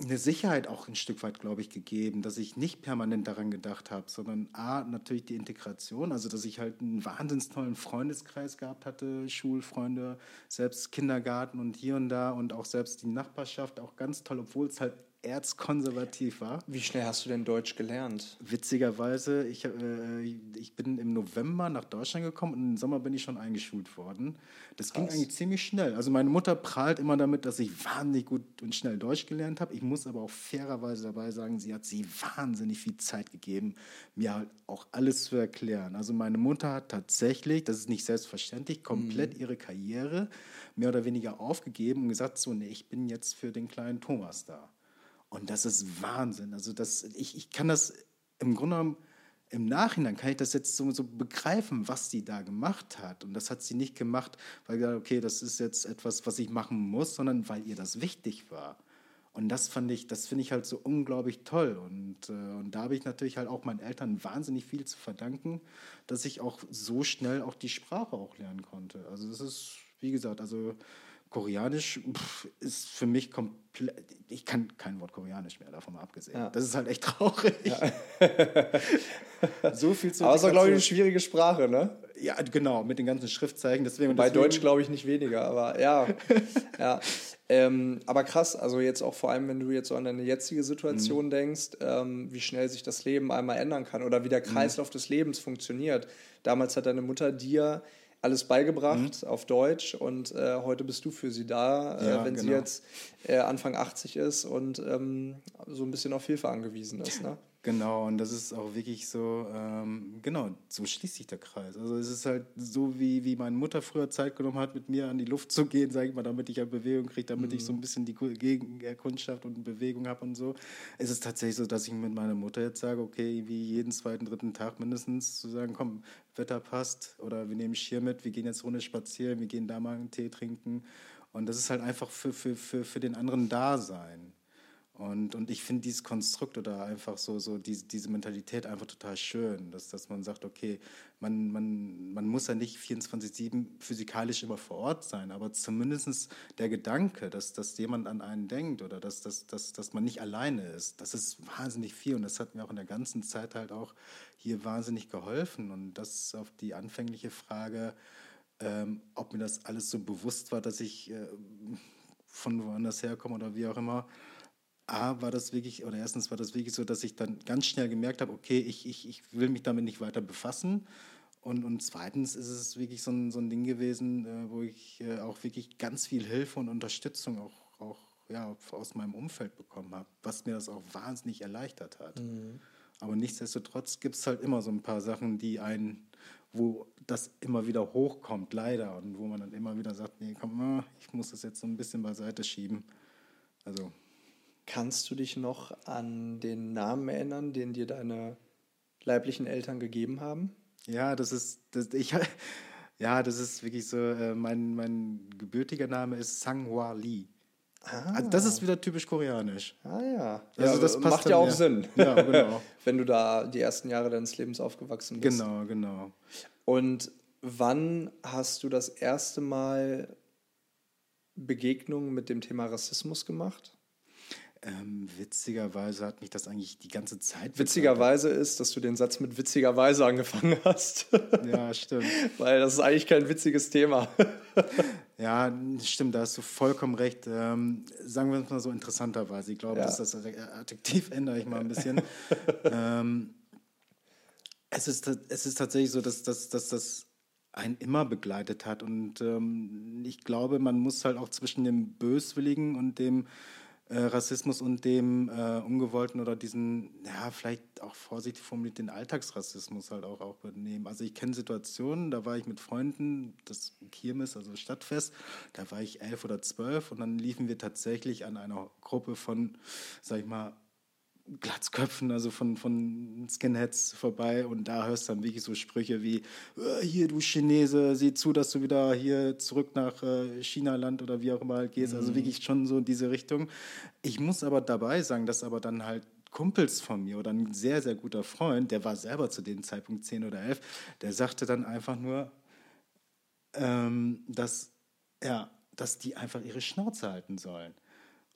eine Sicherheit auch ein Stück weit, glaube ich, gegeben, dass ich nicht permanent daran gedacht habe, sondern A, natürlich die Integration, also dass ich halt einen wahnsinnig tollen Freundeskreis gehabt hatte, Schulfreunde, selbst Kindergarten und hier und da und auch selbst die Nachbarschaft, auch ganz toll, obwohl es halt erzkonservativ war. Wie schnell hast du denn Deutsch gelernt? Witzigerweise, ich, äh, ich bin im November nach Deutschland gekommen und im Sommer bin ich schon eingeschult worden. Das Krass. ging eigentlich ziemlich schnell. Also meine Mutter prahlt immer damit, dass ich wahnsinnig gut und schnell Deutsch gelernt habe. Ich muss aber auch fairerweise dabei sagen, sie hat sie wahnsinnig viel Zeit gegeben, mir halt auch alles zu erklären. Also meine Mutter hat tatsächlich, das ist nicht selbstverständlich, komplett mhm. ihre Karriere mehr oder weniger aufgegeben und gesagt, so, nee, ich bin jetzt für den kleinen Thomas da. Und das ist Wahnsinn. Also das, ich, ich kann das im Grunde genommen, im Nachhinein kann ich das jetzt so, so begreifen, was sie da gemacht hat. Und das hat sie nicht gemacht, weil gesagt, okay, das ist jetzt etwas, was ich machen muss, sondern weil ihr das wichtig war. Und das fand ich, das finde ich halt so unglaublich toll. Und, äh, und da habe ich natürlich halt auch meinen Eltern wahnsinnig viel zu verdanken, dass ich auch so schnell auch die Sprache auch lernen konnte. Also das ist, wie gesagt, also Koreanisch pff, ist für mich komplett. Ich kann kein Wort Koreanisch mehr, davon mal abgesehen. Ja. Das ist halt echt traurig. Ja. so viel zu. Aber es ist glaube ich, eine schwierige Sprache, ne? Ja, genau, mit den ganzen Schriftzeichen. Deswegen, Bei deswegen... Deutsch glaube ich nicht weniger, aber ja. ja. Ähm, aber krass, also jetzt auch vor allem, wenn du jetzt so an deine jetzige Situation mhm. denkst, ähm, wie schnell sich das Leben einmal ändern kann oder wie der mhm. Kreislauf mhm. des Lebens funktioniert. Damals hat deine Mutter dir alles beigebracht mhm. auf Deutsch und äh, heute bist du für sie da, äh, ja, wenn genau. sie jetzt äh, Anfang 80 ist und ähm, so ein bisschen auf Hilfe angewiesen ist. Ne? Genau, und das ist auch wirklich so, ähm, genau, so schließt sich der Kreis. Also es ist halt so, wie, wie meine Mutter früher Zeit genommen hat, mit mir an die Luft zu gehen, sage ich mal, damit ich ja Bewegung kriege, damit mhm. ich so ein bisschen die Gegenkundschaft und Bewegung habe und so. Es ist tatsächlich so, dass ich mit meiner Mutter jetzt sage, okay, wie jeden zweiten, dritten Tag mindestens zu sagen, komm, Wetter passt oder wir nehmen Schirr mit, wir gehen jetzt Runde spazieren, wir gehen da mal einen Tee trinken. Und das ist halt einfach für, für, für, für den anderen da sein. Und, und ich finde dieses Konstrukt oder einfach so, so diese, diese Mentalität einfach total schön, dass, dass man sagt, okay, man, man, man muss ja nicht 24-7 physikalisch immer vor Ort sein, aber zumindest der Gedanke, dass, dass jemand an einen denkt oder dass, dass, dass, dass man nicht alleine ist, das ist wahnsinnig viel und das hat mir auch in der ganzen Zeit halt auch hier wahnsinnig geholfen. Und das auf die anfängliche Frage, ähm, ob mir das alles so bewusst war, dass ich äh, von woanders herkomme oder wie auch immer, A, war das wirklich, oder erstens war das wirklich so, dass ich dann ganz schnell gemerkt habe, okay, ich, ich, ich will mich damit nicht weiter befassen. Und, und zweitens ist es wirklich so ein, so ein Ding gewesen, äh, wo ich äh, auch wirklich ganz viel Hilfe und Unterstützung auch, auch ja, aus meinem Umfeld bekommen habe, was mir das auch wahnsinnig erleichtert hat. Mhm. Aber nichtsdestotrotz gibt es halt immer so ein paar Sachen, die einen, wo das immer wieder hochkommt, leider, und wo man dann immer wieder sagt, nee, komm mal, ich muss das jetzt so ein bisschen beiseite schieben. Also Kannst du dich noch an den Namen erinnern, den dir deine leiblichen Eltern gegeben haben? Ja, das ist, das, ich, ja, das ist wirklich so, äh, mein, mein gebürtiger Name ist Sanghua Lee. Ah. Also das ist wieder typisch koreanisch. Ah ja. Also ja, das macht ja auch mehr. Sinn. Ja, genau. Wenn du da die ersten Jahre deines Lebens aufgewachsen bist. Genau, genau. Und wann hast du das erste Mal Begegnungen mit dem Thema Rassismus gemacht? Ähm, witzigerweise hat mich das eigentlich die ganze Zeit. Witzigerweise ist, dass du den Satz mit witzigerweise angefangen hast. Ja, stimmt. Weil das ist eigentlich kein witziges Thema. ja, stimmt, da hast du vollkommen recht. Ähm, sagen wir es mal so interessanterweise. Ich glaube, ja. dass das Adjektiv ändere ich mal ein bisschen. ähm, es, ist, es ist tatsächlich so, dass, dass, dass das einen immer begleitet hat. Und ähm, ich glaube, man muss halt auch zwischen dem Böswilligen und dem Rassismus und dem äh, ungewollten oder diesen, ja, vielleicht auch vorsichtig formuliert, den Alltagsrassismus halt auch, auch nehmen. Also ich kenne Situationen, da war ich mit Freunden, das Kirmes, also Stadtfest, da war ich elf oder zwölf und dann liefen wir tatsächlich an einer Gruppe von, sag ich mal, Glatzköpfen, also von, von Skinheads vorbei und da hörst du dann wirklich so Sprüche wie, äh, hier du Chinese, sieh zu, dass du wieder hier zurück nach äh, China-Land oder wie auch immer halt gehst. Also mhm. Also wirklich schon so in diese Richtung. Ich muss aber dabei sagen, dass aber dann halt Kumpels von mir oder ein sehr, sehr guter Freund, der war selber zu dem Zeitpunkt 10 oder 11, der sagte dann einfach nur, ähm, dass, ja, dass die einfach ihre Schnauze halten sollen.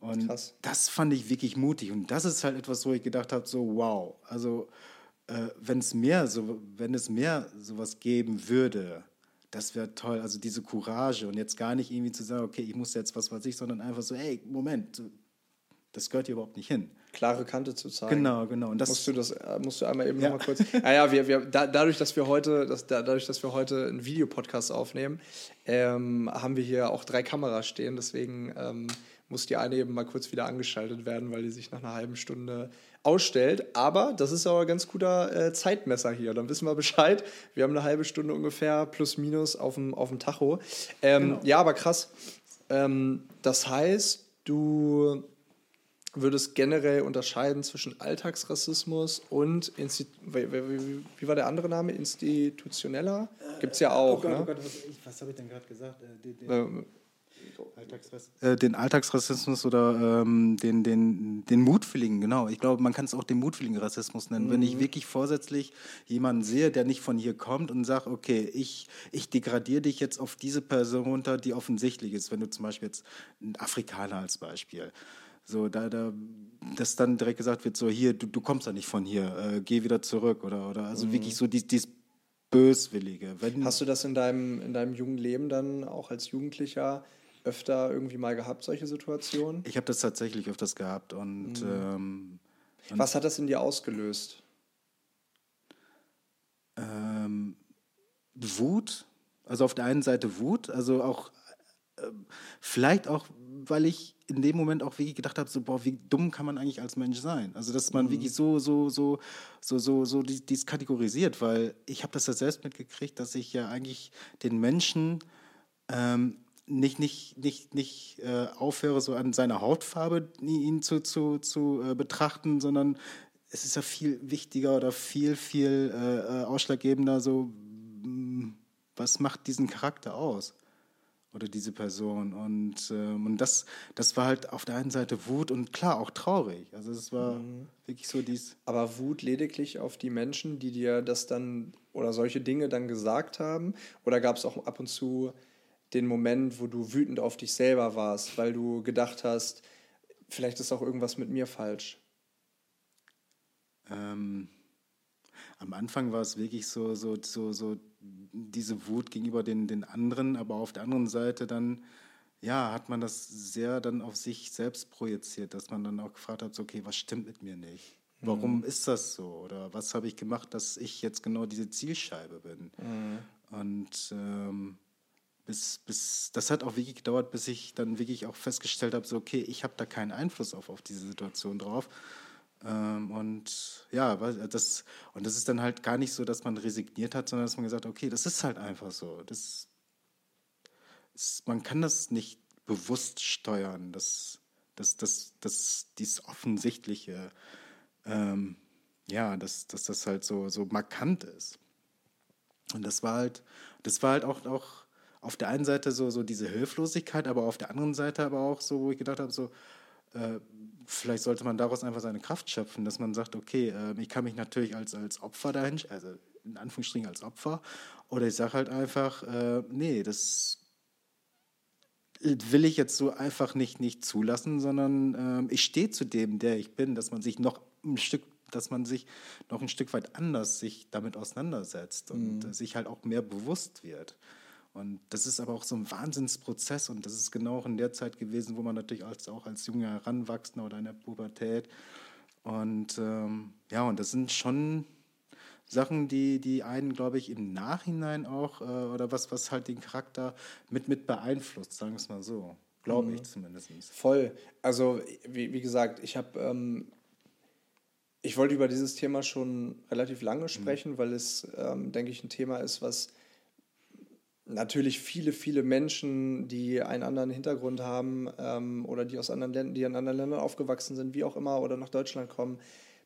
Und Krass. das fand ich wirklich mutig. Und das ist halt etwas, wo ich gedacht habe, so wow. Also äh, wenn es mehr so, wenn es mehr sowas geben würde, das wäre toll. Also diese Courage und jetzt gar nicht irgendwie zu sagen, okay, ich muss jetzt was weiß ich, sondern einfach so, hey, Moment, das gehört hier überhaupt nicht hin. Klare Kante zu zeigen. Genau, genau. Und das musst du das äh, musst du einmal eben ja. noch mal kurz. Naja, ah wir, wir, da, dadurch, dass wir heute, dass, dadurch, dass wir heute einen Videopodcast aufnehmen, ähm, haben wir hier auch drei Kameras stehen. Deswegen ähm, muss die eine eben mal kurz wieder angeschaltet werden, weil die sich nach einer halben Stunde ausstellt. Aber das ist auch ein ganz guter äh, Zeitmesser hier. Dann wissen wir Bescheid. Wir haben eine halbe Stunde ungefähr plus minus auf dem, auf dem Tacho. Ähm, genau. Ja, aber krass. Ähm, das heißt, du würdest generell unterscheiden zwischen Alltagsrassismus und Insti wie, wie, wie, war der andere Name? Institutioneller? Gibt es ja auch. Oh Gott, ne? oh Gott, was, was habe ich denn gerade gesagt? Äh, die, die, ähm, äh, den Alltagsrassismus oder ähm, den, den, den mutwilligen, genau. Ich glaube, man kann es auch den mutwilligen Rassismus nennen. Mhm. Wenn ich mhm. wirklich vorsätzlich jemanden sehe, der nicht von hier kommt und sagt, okay, ich, ich degradiere dich jetzt auf diese Person runter, die offensichtlich ist. Wenn du zum Beispiel jetzt ein Afrikaner als Beispiel. So, da, da, dass dann direkt gesagt wird, so hier, du, du kommst ja nicht von hier, äh, geh wieder zurück oder, oder also mhm. wirklich so dies, dies Böswillige. Wenn Hast du das in deinem, in deinem jungen Leben dann auch als Jugendlicher öfter irgendwie mal gehabt, solche Situationen? Ich habe das tatsächlich öfters gehabt und, mhm. ähm, und Was hat das in dir ausgelöst? Ähm, Wut, also auf der einen Seite Wut, also auch äh, vielleicht auch, weil ich in dem Moment auch wirklich gedacht habe, so, boah, wie dumm kann man eigentlich als Mensch sein? Also, dass man mhm. wirklich so, so, so, so, so, so dies, dies kategorisiert, weil ich habe das ja selbst mitgekriegt, dass ich ja eigentlich den Menschen ähm, nicht, nicht, nicht, nicht äh, aufhöre, so an seiner Hautfarbe ihn zu, zu, zu äh, betrachten, sondern es ist ja viel wichtiger oder viel, viel äh, äh ausschlaggebender, so, mm, was macht diesen Charakter aus? oder diese Person. Und, ähm, und das, das war halt auf der einen Seite Wut und klar auch traurig. Also es war mhm. wirklich so dies. Aber Wut lediglich auf die Menschen, die dir das dann oder solche Dinge dann gesagt haben? Oder gab es auch ab und zu den Moment, wo du wütend auf dich selber warst, weil du gedacht hast, vielleicht ist auch irgendwas mit mir falsch? Ähm, am Anfang war es wirklich so, so, so, so diese Wut gegenüber den, den anderen, aber auf der anderen Seite dann, ja, hat man das sehr dann auf sich selbst projiziert, dass man dann auch gefragt hat, so, okay, was stimmt mit mir nicht? Warum mhm. ist das so? Oder was habe ich gemacht, dass ich jetzt genau diese Zielscheibe bin? Mhm. Und ähm, bis, bis, das hat auch wirklich gedauert, bis ich dann wirklich auch festgestellt habe, so, okay, ich habe da keinen Einfluss auf, auf diese Situation drauf. Ähm, und ja, das, und das ist dann halt gar nicht so, dass man resigniert hat, sondern dass man gesagt okay, das ist halt einfach so. Das, ist, man kann das nicht bewusst steuern, das, das, das, das, dieses Offensichtliche, ähm, ja, dass, dass das halt so, so markant ist. Und das war halt, das war halt auch, auch auf der einen Seite so, so diese Hilflosigkeit, aber auf der anderen Seite aber auch so, wo ich gedacht habe, so, äh, vielleicht sollte man daraus einfach seine Kraft schöpfen, dass man sagt, okay, äh, ich kann mich natürlich als, als Opfer dahin, also in Anführungsstrichen als Opfer, oder ich sage halt einfach, äh, nee, das will ich jetzt so einfach nicht, nicht zulassen, sondern äh, ich stehe zu dem, der ich bin, dass man sich noch ein Stück dass man sich noch ein Stück weit anders sich damit auseinandersetzt und mhm. sich halt auch mehr bewusst wird. Und das ist aber auch so ein Wahnsinnsprozess und das ist genau auch in der Zeit gewesen, wo man natürlich als, auch als junger Heranwachsender oder in der Pubertät und ähm, ja, und das sind schon Sachen, die, die einen, glaube ich, im Nachhinein auch äh, oder was, was halt den Charakter mit, mit beeinflusst, sagen wir es mal so. Glaube mhm. ich zumindest. Voll. Also, wie, wie gesagt, ich habe. Ähm, ich wollte über dieses Thema schon relativ lange mhm. sprechen, mhm. weil es, ähm, denke ich, ein Thema ist, was natürlich viele, viele Menschen, die einen anderen Hintergrund haben ähm, oder die aus anderen Ländern, die in anderen Ländern aufgewachsen sind, wie auch immer, oder nach Deutschland kommen,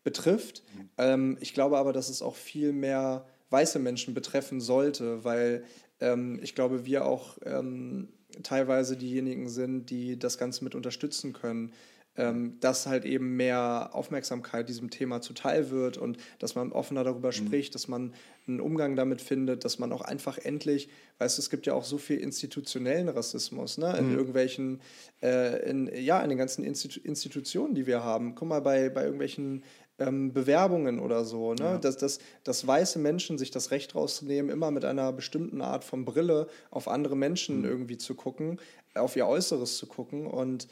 betrifft. Mhm. Ähm, ich glaube aber, dass es auch viel mehr weiße Menschen betreffen sollte, weil ähm, ich glaube, wir auch ähm, teilweise diejenigen sind, die das Ganze mit unterstützen können ähm, dass halt eben mehr Aufmerksamkeit diesem Thema zuteil wird und dass man offener darüber mhm. spricht, dass man einen Umgang damit findet, dass man auch einfach endlich, weißt du, es gibt ja auch so viel institutionellen Rassismus, ne, in mhm. irgendwelchen, äh, in, ja, in den ganzen Institu Institutionen, die wir haben. Guck mal, bei, bei irgendwelchen ähm, Bewerbungen oder so, ne? Ja. dass, dass, dass weiße Menschen sich das Recht rausnehmen, immer mit einer bestimmten Art von Brille auf andere Menschen mhm. irgendwie zu gucken, auf ihr Äußeres zu gucken und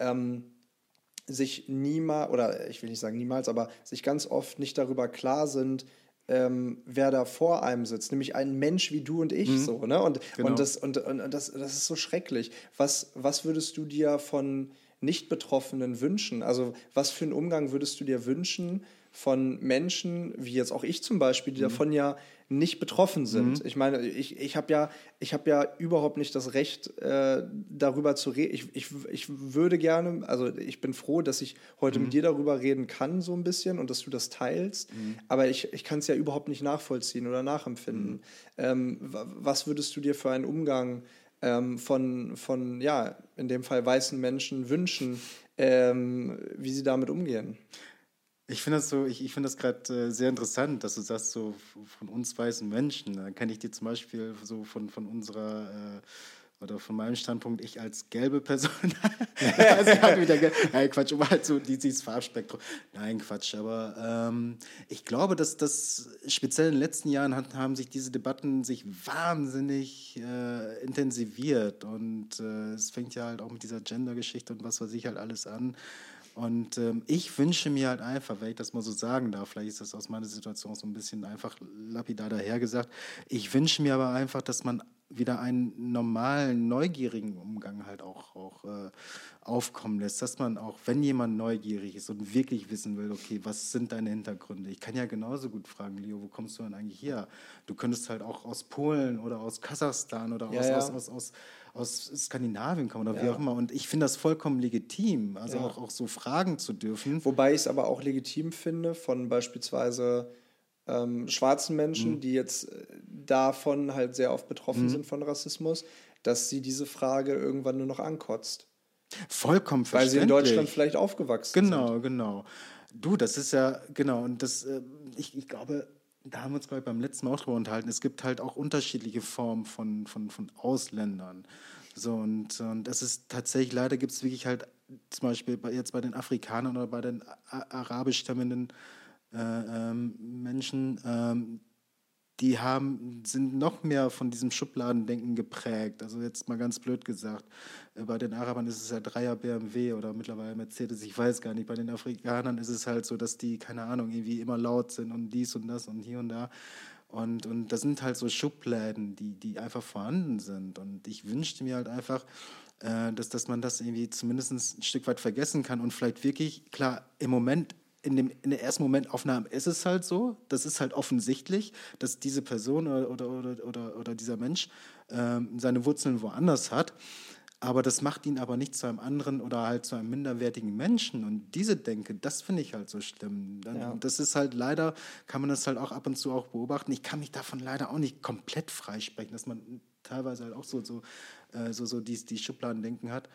ähm, sich niemals, oder ich will nicht sagen niemals, aber sich ganz oft nicht darüber klar sind, ähm, wer da vor einem sitzt, nämlich ein Mensch wie du und ich mhm. so, ne? Und, genau. und, das, und, und das, das ist so schrecklich. Was, was würdest du dir von Nicht-Betroffenen wünschen? Also was für einen Umgang würdest du dir wünschen von Menschen, wie jetzt auch ich zum Beispiel, die mhm. davon ja nicht betroffen sind. Mhm. Ich meine, ich, ich habe ja, hab ja überhaupt nicht das Recht, äh, darüber zu reden. Ich, ich, ich würde gerne, also ich bin froh, dass ich heute mhm. mit dir darüber reden kann, so ein bisschen, und dass du das teilst. Mhm. Aber ich, ich kann es ja überhaupt nicht nachvollziehen oder nachempfinden. Mhm. Ähm, was würdest du dir für einen Umgang ähm, von, von, ja, in dem Fall weißen Menschen wünschen, ähm, wie sie damit umgehen? Ich finde das so, ich, ich finde das gerade äh, sehr interessant, dass du sagst, so von uns weißen Menschen. Da kann ich dir zum Beispiel so von, von unserer äh, oder von meinem Standpunkt, ich als gelbe Person, also halt wieder, nein, Quatsch, aber halt so dieses Farbspektrum. Nein, Quatsch, aber ähm, ich glaube, dass das speziell in den letzten Jahren hat, haben sich diese Debatten sich wahnsinnig äh, intensiviert und äh, es fängt ja halt auch mit dieser Gender-Geschichte und was weiß ich halt alles an. Und ähm, ich wünsche mir halt einfach, wenn ich das mal so sagen darf, vielleicht ist das aus meiner Situation so ein bisschen einfach lapidar dahergesagt, ich wünsche mir aber einfach, dass man wieder einen normalen, neugierigen Umgang halt auch, auch äh, aufkommen lässt, dass man auch, wenn jemand neugierig ist und wirklich wissen will, okay, was sind deine Hintergründe? Ich kann ja genauso gut fragen, Leo, wo kommst du denn eigentlich her? Du könntest halt auch aus Polen oder aus Kasachstan oder ja, aus, ja. aus, aus, aus aus Skandinavien kommen oder ja. wie auch immer. Und ich finde das vollkommen legitim, also ja. auch, auch so fragen zu dürfen. Wobei ich es aber auch legitim finde von beispielsweise ähm, schwarzen Menschen, mhm. die jetzt äh, davon halt sehr oft betroffen mhm. sind von Rassismus, dass sie diese Frage irgendwann nur noch ankotzt. Vollkommen Weil sie in Deutschland vielleicht aufgewachsen genau, sind. Genau, genau. Du, das ist ja, genau, und das, äh, ich, ich glaube, da haben wir uns, glaube ich, beim letzten Mal auch drüber unterhalten, es gibt halt auch unterschiedliche Formen von, von, von Ausländern. So, und, und das ist tatsächlich, leider gibt es wirklich halt zum Beispiel bei, jetzt bei den Afrikanern oder bei den arabisch stammenden äh, ähm, Menschen, ähm, die haben, sind noch mehr von diesem Schubladendenken geprägt. Also jetzt mal ganz blöd gesagt, äh, bei den Arabern ist es ja Dreier BMW oder mittlerweile Mercedes, ich weiß gar nicht. Bei den Afrikanern ist es halt so, dass die, keine Ahnung, irgendwie immer laut sind und dies und das und hier und da. Und, und das sind halt so Schubladen, die, die einfach vorhanden sind. Und ich wünschte mir halt einfach, äh, dass, dass man das irgendwie zumindest ein Stück weit vergessen kann und vielleicht wirklich, klar, im Moment in, dem, in der ersten Momentaufnahme ist es halt so, das ist halt offensichtlich, dass diese Person oder, oder, oder, oder, oder dieser Mensch ähm, seine Wurzeln woanders hat. Aber das macht ihn aber nicht zu einem anderen oder halt zu einem minderwertigen Menschen. Und diese Denke, das finde ich halt so schlimm. Ja. Das ist halt leider, kann man das halt auch ab und zu auch beobachten. Ich kann mich davon leider auch nicht komplett freisprechen, dass man teilweise halt auch so, so, äh, so, so die, die Schubladen-Denken hat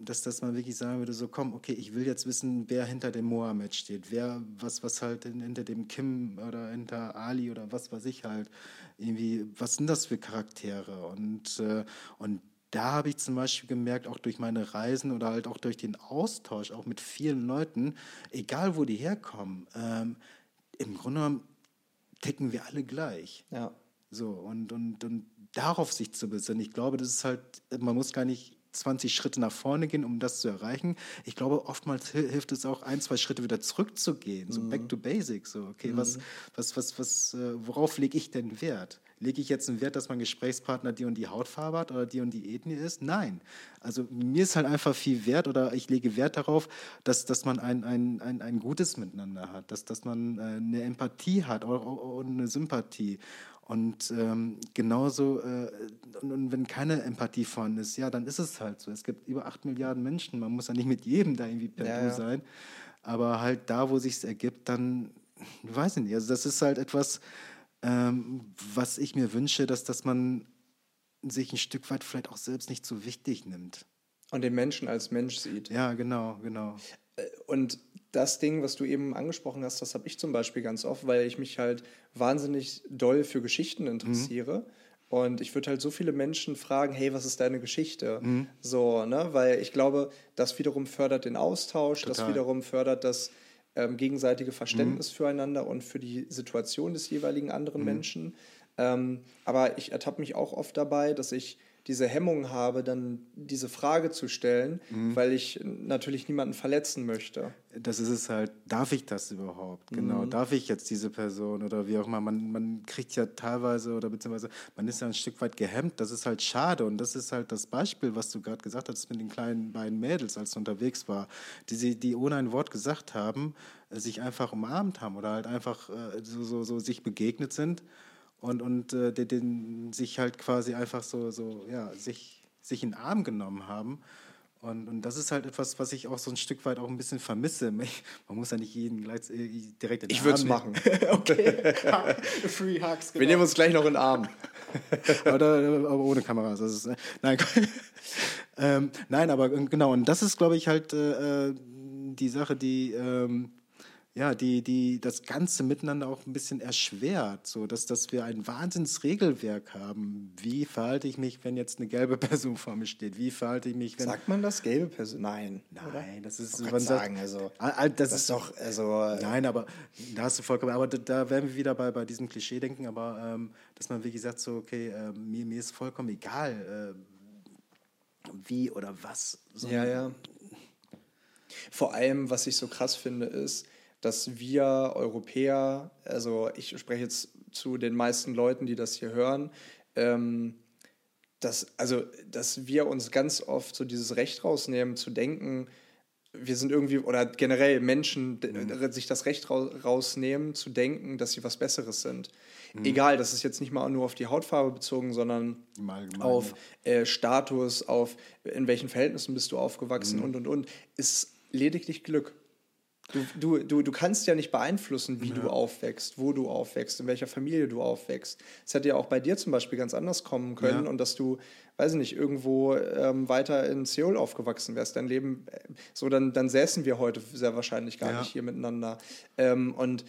dass, dass man wirklich sagen würde, so komm, okay, ich will jetzt wissen, wer hinter dem Mohammed steht, wer, was, was halt hinter dem Kim oder hinter Ali oder was weiß ich halt, irgendwie, was sind das für Charaktere? Und, äh, und da habe ich zum Beispiel gemerkt, auch durch meine Reisen oder halt auch durch den Austausch, auch mit vielen Leuten, egal wo die herkommen, ähm, im Grunde genommen ticken wir alle gleich. Ja. So, und, und, und darauf sich zu besinnen, ich glaube, das ist halt, man muss gar nicht 20 Schritte nach vorne gehen, um das zu erreichen. Ich glaube, oftmals hilft es auch, ein, zwei Schritte wieder zurückzugehen, so mhm. back to basics. So, okay, mhm. was, was, was, was, äh, worauf lege ich denn Wert? Lege ich jetzt einen Wert, dass mein Gesprächspartner die und die Hautfarbe hat oder die und die Ethnie ist? Nein. Also mir ist halt einfach viel Wert oder ich lege Wert darauf, dass, dass man ein, ein, ein, ein gutes Miteinander hat, dass, dass man äh, eine Empathie hat und eine Sympathie. Und ähm, genauso, äh, und, und, wenn keine Empathie vorhanden ist, ja, dann ist es halt so. Es gibt über acht Milliarden Menschen, man muss ja nicht mit jedem da irgendwie per ja, Du sein. Aber halt da, wo sich ergibt, dann, ich weiß nicht, also das ist halt etwas, ähm, was ich mir wünsche, dass, dass man sich ein Stück weit vielleicht auch selbst nicht so wichtig nimmt. Und den Menschen als Mensch sieht. Ja, genau, genau. Und das Ding, was du eben angesprochen hast, das habe ich zum Beispiel ganz oft, weil ich mich halt wahnsinnig doll für Geschichten interessiere. Mhm. Und ich würde halt so viele Menschen fragen, hey, was ist deine Geschichte? Mhm. So, ne? Weil ich glaube, das wiederum fördert den Austausch, Total. das wiederum fördert das ähm, gegenseitige Verständnis mhm. füreinander und für die Situation des jeweiligen anderen mhm. Menschen. Ähm, aber ich ertappe mich auch oft dabei, dass ich diese Hemmung habe, dann diese Frage zu stellen, mhm. weil ich natürlich niemanden verletzen möchte. Das ist es halt, darf ich das überhaupt? Genau, mhm. darf ich jetzt diese Person oder wie auch immer? Man, man kriegt ja teilweise oder beziehungsweise man ist ja ein Stück weit gehemmt, das ist halt schade und das ist halt das Beispiel, was du gerade gesagt hast mit den kleinen beiden Mädels, als du unterwegs war, die, sie, die ohne ein Wort gesagt haben, äh, sich einfach umarmt haben oder halt einfach äh, so, so, so sich begegnet sind und, und äh, den, den, sich halt quasi einfach so, so ja, sich, sich in den Arm genommen haben. Und, und das ist halt etwas, was ich auch so ein Stück weit auch ein bisschen vermisse. man muss ja nicht jeden gleich, äh, direkt in den Ich würde es machen. okay. Free Hugs. Genau. Wir nehmen uns gleich noch in den Arm. aber, aber, ohne Kameras. Ist, äh, nein, ähm, nein, aber genau. Und das ist, glaube ich, halt äh, äh, die Sache, die. Ähm, ja, die, die das Ganze miteinander auch ein bisschen erschwert, so dass, dass wir ein Wahnsinnsregelwerk haben. Wie verhalte ich mich, wenn jetzt eine gelbe Person vor mir steht? Wie verhalte ich mich, wenn. Sagt man das, gelbe Person? Nein. Nein, oder? das ist. Man sagen, also, das, das ist doch. Also, nein, aber da hast du vollkommen. Aber da, da werden wir wieder bei, bei diesem Klischee denken, aber ähm, dass man wirklich sagt, so, okay, äh, mir, mir ist vollkommen egal, äh, wie oder was. So ja, ja. Vor allem, was ich so krass finde, ist, dass wir Europäer, also ich spreche jetzt zu den meisten Leuten, die das hier hören, ähm, dass, also, dass wir uns ganz oft so dieses Recht rausnehmen, zu denken, wir sind irgendwie, oder generell Menschen mhm. sich das Recht rausnehmen, zu denken, dass sie was Besseres sind. Mhm. Egal, das ist jetzt nicht mal nur auf die Hautfarbe bezogen, sondern Allgemein, auf äh, Status, auf in welchen Verhältnissen bist du aufgewachsen mhm. und und und, ist lediglich Glück. Du, du, du, du kannst ja nicht beeinflussen, wie ja. du aufwächst, wo du aufwächst, in welcher Familie du aufwächst. Es hätte ja auch bei dir zum Beispiel ganz anders kommen können ja. und dass du, weiß ich nicht, irgendwo ähm, weiter in Seoul aufgewachsen wärst. Dein Leben, äh, so dann, dann säßen wir heute sehr wahrscheinlich gar ja. nicht hier miteinander. Ähm, und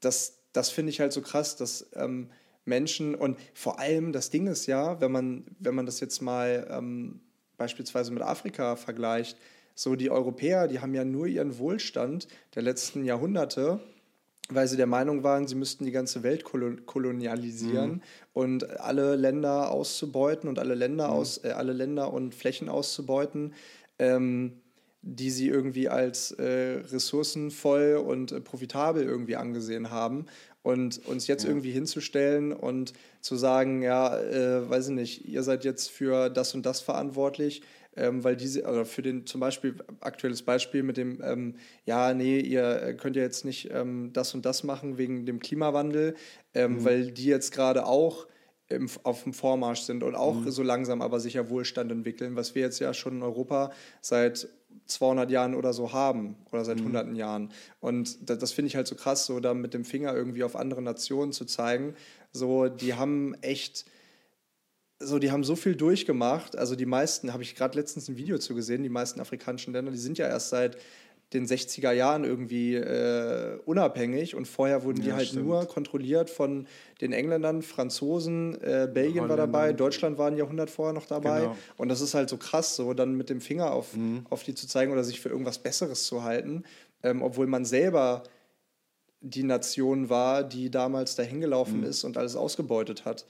das, das finde ich halt so krass, dass ähm, Menschen und vor allem das Ding ist ja, wenn man, wenn man das jetzt mal ähm, beispielsweise mit Afrika vergleicht, so die Europäer, die haben ja nur ihren Wohlstand der letzten Jahrhunderte weil sie der Meinung waren, sie müssten die ganze Welt kolonialisieren mhm. und alle Länder auszubeuten und alle Länder, mhm. aus, äh, alle Länder und Flächen auszubeuten, ähm, die sie irgendwie als äh, ressourcenvoll und äh, profitabel irgendwie angesehen haben. Und uns jetzt ja. irgendwie hinzustellen und zu sagen, ja, äh, weiß ich nicht, ihr seid jetzt für das und das verantwortlich, ähm, weil diese, oder für den zum Beispiel, aktuelles Beispiel mit dem, ähm, ja, nee, ihr könnt ja jetzt nicht ähm, das und das machen wegen dem Klimawandel, ähm, mhm. weil die jetzt gerade auch im, auf dem Vormarsch sind und auch mhm. so langsam aber sicher Wohlstand entwickeln, was wir jetzt ja schon in Europa seit 200 Jahren oder so haben oder seit mhm. hunderten Jahren. Und das, das finde ich halt so krass, so da mit dem Finger irgendwie auf andere Nationen zu zeigen. So, die haben echt so, die haben so viel durchgemacht. Also die meisten, habe ich gerade letztens ein Video zu gesehen, die meisten afrikanischen Länder, die sind ja erst seit den 60er Jahren irgendwie äh, unabhängig und vorher wurden die ja, halt stimmt. nur kontrolliert von den Engländern, Franzosen, äh, Belgien war dabei, Deutschland war ein Jahrhundert vorher noch dabei genau. und das ist halt so krass, so dann mit dem Finger auf, mhm. auf die zu zeigen oder sich für irgendwas Besseres zu halten, ähm, obwohl man selber die Nation war, die damals dahin gelaufen mhm. ist und alles ausgebeutet hat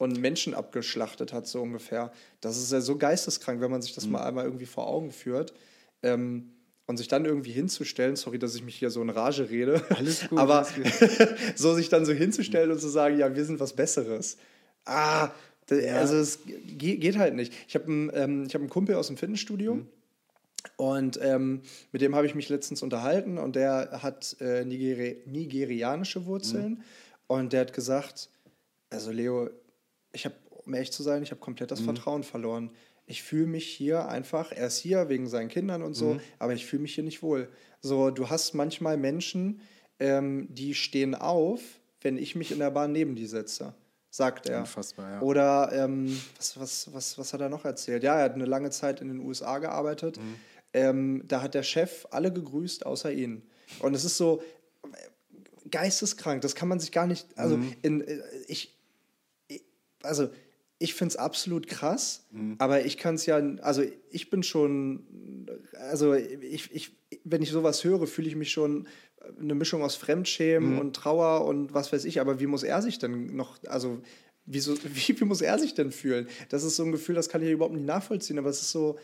und Menschen abgeschlachtet hat, so ungefähr. Das ist ja so geisteskrank, wenn man sich das mhm. mal einmal irgendwie vor Augen führt. Ähm, und sich dann irgendwie hinzustellen, sorry, dass ich mich hier so in Rage rede, alles gut, aber alles gut. so sich dann so hinzustellen und zu sagen, ja, wir sind was Besseres. Ah, ja. also es geht halt nicht. Ich habe einen, ähm, hab einen Kumpel aus dem Fitnessstudio. Mhm. Und ähm, mit dem habe ich mich letztens unterhalten und der hat äh, Nigeri nigerianische Wurzeln. Mhm. Und der hat gesagt, Also Leo, ich habe, um ehrlich zu sein, ich habe komplett das mhm. Vertrauen verloren. Ich fühle mich hier einfach, er ist hier wegen seinen Kindern und so, mhm. aber ich fühle mich hier nicht wohl. So, du hast manchmal Menschen, ähm, die stehen auf, wenn ich mich in der Bahn neben die setze sagt er. Unfassbar, ja. Oder ähm, was, was, was, was hat er noch erzählt? Ja, er hat eine lange Zeit in den USA gearbeitet. Mhm. Ähm, da hat der Chef alle gegrüßt, außer ihn. Und es ist so geisteskrank, das kann man sich gar nicht. Also, mhm. in, äh, ich, also ich finde es absolut krass, mhm. aber ich kann es ja, also ich bin schon, also ich, ich, wenn ich sowas höre, fühle ich mich schon eine Mischung aus Fremdschämen mhm. und Trauer und was weiß ich, aber wie muss er sich denn noch, also wieso, wie, wie muss er sich denn fühlen? Das ist so ein Gefühl, das kann ich überhaupt nicht nachvollziehen, aber es ist so,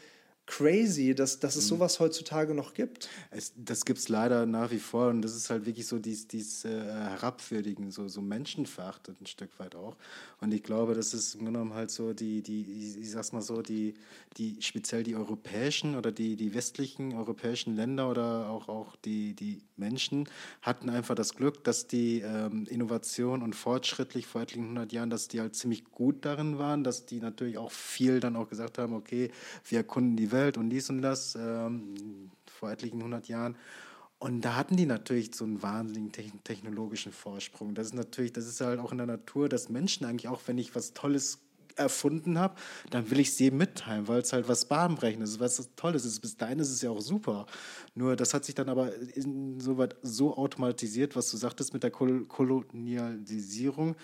crazy, dass, dass es mhm. sowas heutzutage noch gibt. Es, das gibt es leider nach wie vor und das ist halt wirklich so dieses dies, äh, Herabwürdigen, so, so menschenverachtet ein Stück weit auch. Und ich glaube, das ist im Grunde genommen halt so die, die ich sag's mal so, die, die speziell die europäischen oder die, die westlichen europäischen Länder oder auch, auch die, die Menschen hatten einfach das Glück, dass die ähm, Innovation und fortschrittlich vor etlichen hundert Jahren, dass die halt ziemlich gut darin waren, dass die natürlich auch viel dann auch gesagt haben, okay, wir erkunden die Welt Welt und dies und das ähm, vor etlichen hundert Jahren. Und da hatten die natürlich so einen wahnsinnigen technologischen Vorsprung. Das ist natürlich, das ist halt auch in der Natur, dass Menschen eigentlich auch, wenn ich was Tolles erfunden habe, dann will ich es jedem mitteilen, weil es halt was Bahnbrechendes ist, was Tolles ist. Bis dahin ist es ja auch super. Nur das hat sich dann aber insoweit so automatisiert, was du sagtest mit der Kolonialisierung, ähm,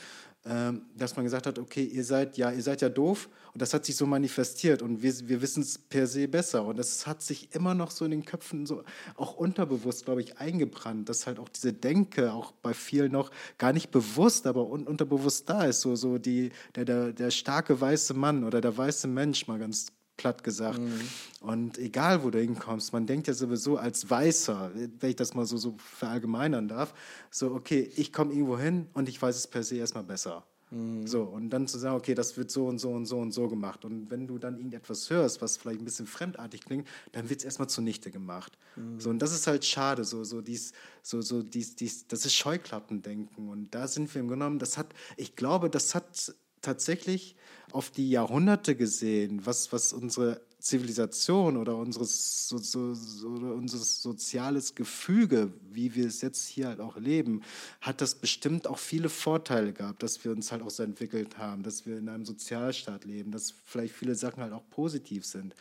dass man gesagt hat, okay, ihr seid ja, ihr seid ja doof. Und das hat sich so manifestiert und wir, wir wissen es per se besser. Und das hat sich immer noch so in den Köpfen so auch unterbewusst, glaube ich, eingebrannt, dass halt auch diese Denke auch bei vielen noch gar nicht bewusst, aber un unterbewusst da ist, so, so die, der, der, der starke weiße Mann oder der weiße Mensch, mal ganz platt gesagt. Mhm. Und egal, wo du hinkommst, man denkt ja sowieso als Weißer, wenn ich das mal so, so verallgemeinern darf, so, okay, ich komme irgendwo hin und ich weiß es per se erstmal besser. Mhm. So, und dann zu sagen, okay, das wird so und so und so und so gemacht. Und wenn du dann irgendetwas hörst, was vielleicht ein bisschen fremdartig klingt, dann wird es erstmal zunichte gemacht. Mhm. So, und das ist halt schade, so, so dies, so, so dies, dies, das ist Scheuklappendenken. Und da sind wir im Grunde genommen, das hat, ich glaube, das hat tatsächlich auf die Jahrhunderte gesehen, was, was unsere Zivilisation oder unseres, so, so, so, unser soziales Gefüge, wie wir es jetzt hier halt auch leben, hat das bestimmt auch viele Vorteile gehabt, dass wir uns halt auch so entwickelt haben, dass wir in einem Sozialstaat leben, dass vielleicht viele Sachen halt auch positiv sind.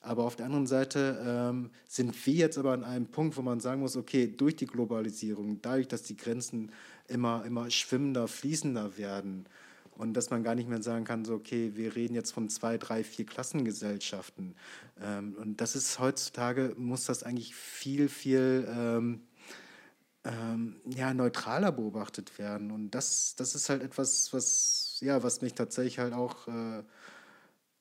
Aber auf der anderen Seite ähm, sind wir jetzt aber an einem Punkt, wo man sagen muss, okay, durch die Globalisierung, dadurch, dass die Grenzen immer, immer schwimmender, fließender werden, und dass man gar nicht mehr sagen kann, so, okay, wir reden jetzt von zwei, drei, vier Klassengesellschaften. Ähm, und das ist heutzutage, muss das eigentlich viel, viel ähm, ähm, ja, neutraler beobachtet werden. Und das, das ist halt etwas, was, ja, was mich tatsächlich halt auch, äh,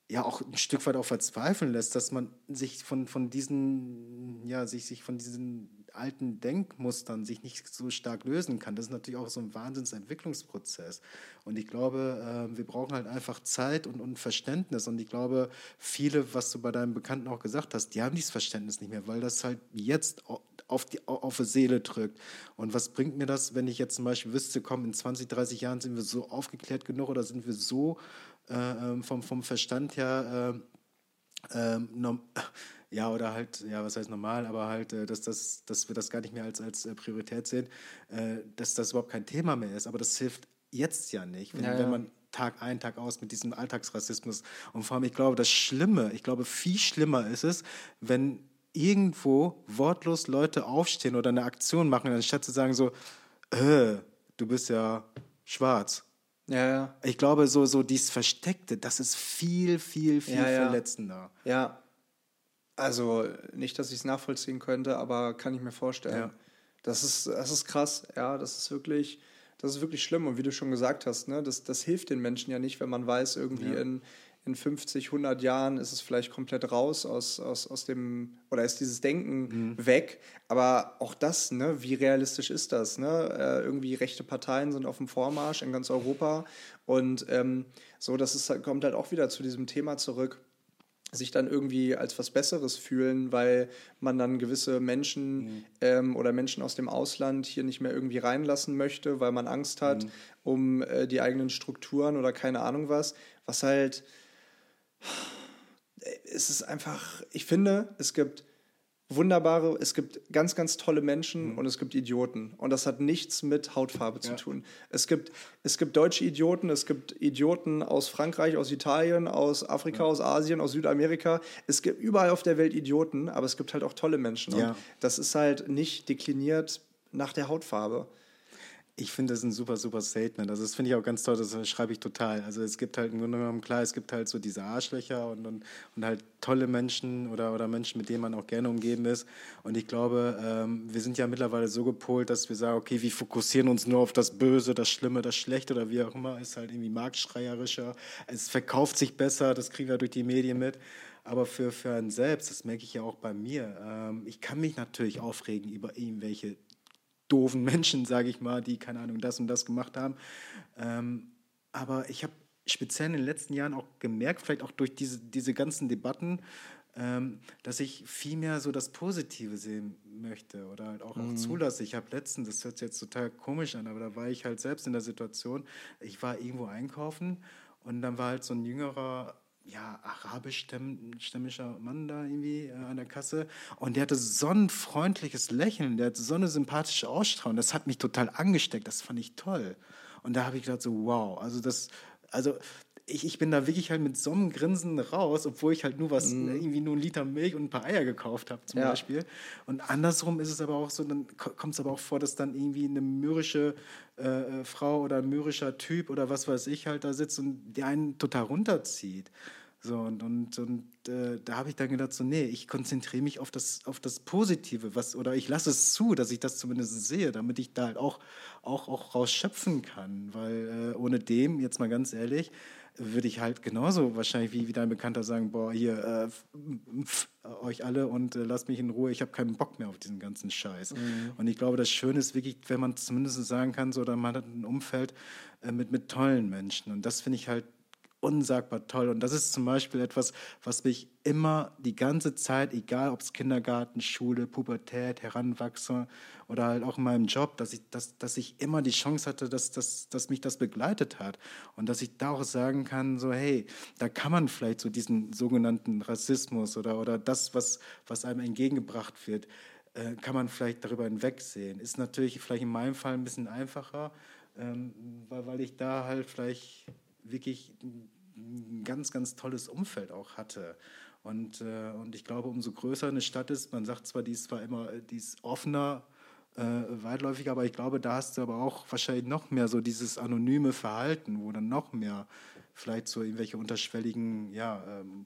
ja, auch ein Stück weit auch verzweifeln lässt, dass man sich von, von diesen, ja, sich, sich von diesen alten Denkmustern sich nicht so stark lösen kann. Das ist natürlich auch so ein Wahnsinnsentwicklungsprozess. Und ich glaube, äh, wir brauchen halt einfach Zeit und, und Verständnis. Und ich glaube, viele, was du bei deinem Bekannten auch gesagt hast, die haben dieses Verständnis nicht mehr, weil das halt jetzt auf die, auf die Seele drückt. Und was bringt mir das, wenn ich jetzt zum Beispiel wüsste, komm, in 20, 30 Jahren sind wir so aufgeklärt genug oder sind wir so äh, ähm, vom, vom Verstand her äh, äh, ja, oder halt, ja, was heißt normal, aber halt, äh, dass, das, dass wir das gar nicht mehr als, als äh, Priorität sehen, äh, dass das überhaupt kein Thema mehr ist. Aber das hilft jetzt ja nicht, wenn, ja, ja. wenn man Tag ein, Tag aus mit diesem Alltagsrassismus und vor allem, ich glaube, das Schlimme, ich glaube, viel schlimmer ist es, wenn irgendwo wortlos Leute aufstehen oder eine Aktion machen, anstatt zu sagen so, äh, du bist ja schwarz. Ja, ja. Ich glaube, so, so dieses Versteckte, das ist viel, viel, viel ja, verletzender. Ja, also nicht, dass ich es nachvollziehen könnte, aber kann ich mir vorstellen. Ja. Das, ist, das ist krass, ja, das ist wirklich, das ist wirklich schlimm. Und wie du schon gesagt hast, ne, das, das hilft den Menschen ja nicht, wenn man weiß, irgendwie ja. in, in 50, 100 Jahren ist es vielleicht komplett raus aus, aus, aus dem, oder ist dieses Denken mhm. weg. Aber auch das, ne, wie realistisch ist das? Ne? Äh, irgendwie rechte Parteien sind auf dem Vormarsch in ganz Europa. Und ähm, so, das ist, kommt halt auch wieder zu diesem Thema zurück sich dann irgendwie als was Besseres fühlen, weil man dann gewisse Menschen mhm. ähm, oder Menschen aus dem Ausland hier nicht mehr irgendwie reinlassen möchte, weil man Angst hat mhm. um äh, die eigenen Strukturen oder keine Ahnung was. Was halt, es ist einfach, ich finde, es gibt wunderbare, es gibt ganz, ganz tolle Menschen mhm. und es gibt Idioten. Und das hat nichts mit Hautfarbe ja. zu tun. Es gibt, es gibt deutsche Idioten, es gibt Idioten aus Frankreich, aus Italien, aus Afrika, ja. aus Asien, aus Südamerika. Es gibt überall auf der Welt Idioten, aber es gibt halt auch tolle Menschen. Ja. Und das ist halt nicht dekliniert nach der Hautfarbe. Ich finde das ein super, super Statement. Also das finde ich auch ganz toll, das schreibe ich total. Also es gibt halt im Grunde genommen, klar, es gibt halt so diese Arschlöcher und, und, und halt tolle Menschen oder, oder Menschen, mit denen man auch gerne umgeben ist. Und ich glaube, ähm, wir sind ja mittlerweile so gepolt, dass wir sagen, okay, wir fokussieren uns nur auf das Böse, das Schlimme, das Schlechte oder wie auch immer. Ist halt irgendwie marktschreierischer. Es verkauft sich besser, das kriegen wir durch die Medien mit. Aber für, für einen selbst, das merke ich ja auch bei mir, ähm, ich kann mich natürlich aufregen über irgendwelche doofen Menschen, sage ich mal, die, keine Ahnung, das und das gemacht haben. Ähm, aber ich habe speziell in den letzten Jahren auch gemerkt, vielleicht auch durch diese, diese ganzen Debatten, ähm, dass ich viel mehr so das Positive sehen möchte oder halt auch, mhm. auch zulasse. Ich habe letztens, das hört sich jetzt total komisch an, aber da war ich halt selbst in der Situation, ich war irgendwo einkaufen und dann war halt so ein jüngerer ja, arabischstämmischer Mann da irgendwie äh, an der Kasse. Und der hatte so ein freundliches Lächeln, der hatte so eine sympathische Ausstrahlung. Das hat mich total angesteckt. Das fand ich toll. Und da habe ich gedacht, so, wow, also das, also ich, ich bin da wirklich halt mit so einem Grinsen raus, obwohl ich halt nur was, mm. irgendwie nur einen Liter Milch und ein paar Eier gekauft habe, zum ja. Beispiel. Und andersrum ist es aber auch so, dann kommt es aber auch vor, dass dann irgendwie eine mürrische äh, äh, Frau oder ein mürrischer Typ oder was weiß ich halt da sitzt und der einen total runterzieht. So, und, und, und äh, da habe ich dann gedacht, so, nee, ich konzentriere mich auf das, auf das Positive, was, oder ich lasse es zu, dass ich das zumindest sehe, damit ich da halt auch, auch, auch rausschöpfen kann. Weil äh, ohne dem, jetzt mal ganz ehrlich, würde ich halt genauso wahrscheinlich wie, wie dein Bekannter sagen, boah, hier, äh, pf, euch alle und äh, lasst mich in Ruhe, ich habe keinen Bock mehr auf diesen ganzen Scheiß. Mhm. Und ich glaube, das Schöne ist wirklich, wenn man zumindest sagen kann, so, oder man hat ein Umfeld äh, mit, mit tollen Menschen. Und das finde ich halt unsagbar toll. Und das ist zum Beispiel etwas, was mich immer die ganze Zeit, egal ob es Kindergarten, Schule, Pubertät, Heranwachsen oder halt auch in meinem Job, dass ich, dass, dass ich immer die Chance hatte, dass, dass, dass mich das begleitet hat. Und dass ich da auch sagen kann, so hey, da kann man vielleicht so diesen sogenannten Rassismus oder, oder das, was, was einem entgegengebracht wird, äh, kann man vielleicht darüber hinwegsehen. Ist natürlich vielleicht in meinem Fall ein bisschen einfacher, ähm, weil, weil ich da halt vielleicht wirklich ein ganz, ganz tolles Umfeld auch hatte. Und, äh, und ich glaube, umso größer eine Stadt ist, man sagt zwar, die ist zwar immer, die ist offener, äh, weitläufiger, aber ich glaube, da hast du aber auch wahrscheinlich noch mehr so dieses anonyme Verhalten, wo dann noch mehr vielleicht so irgendwelche unterschwelligen, ja, ähm,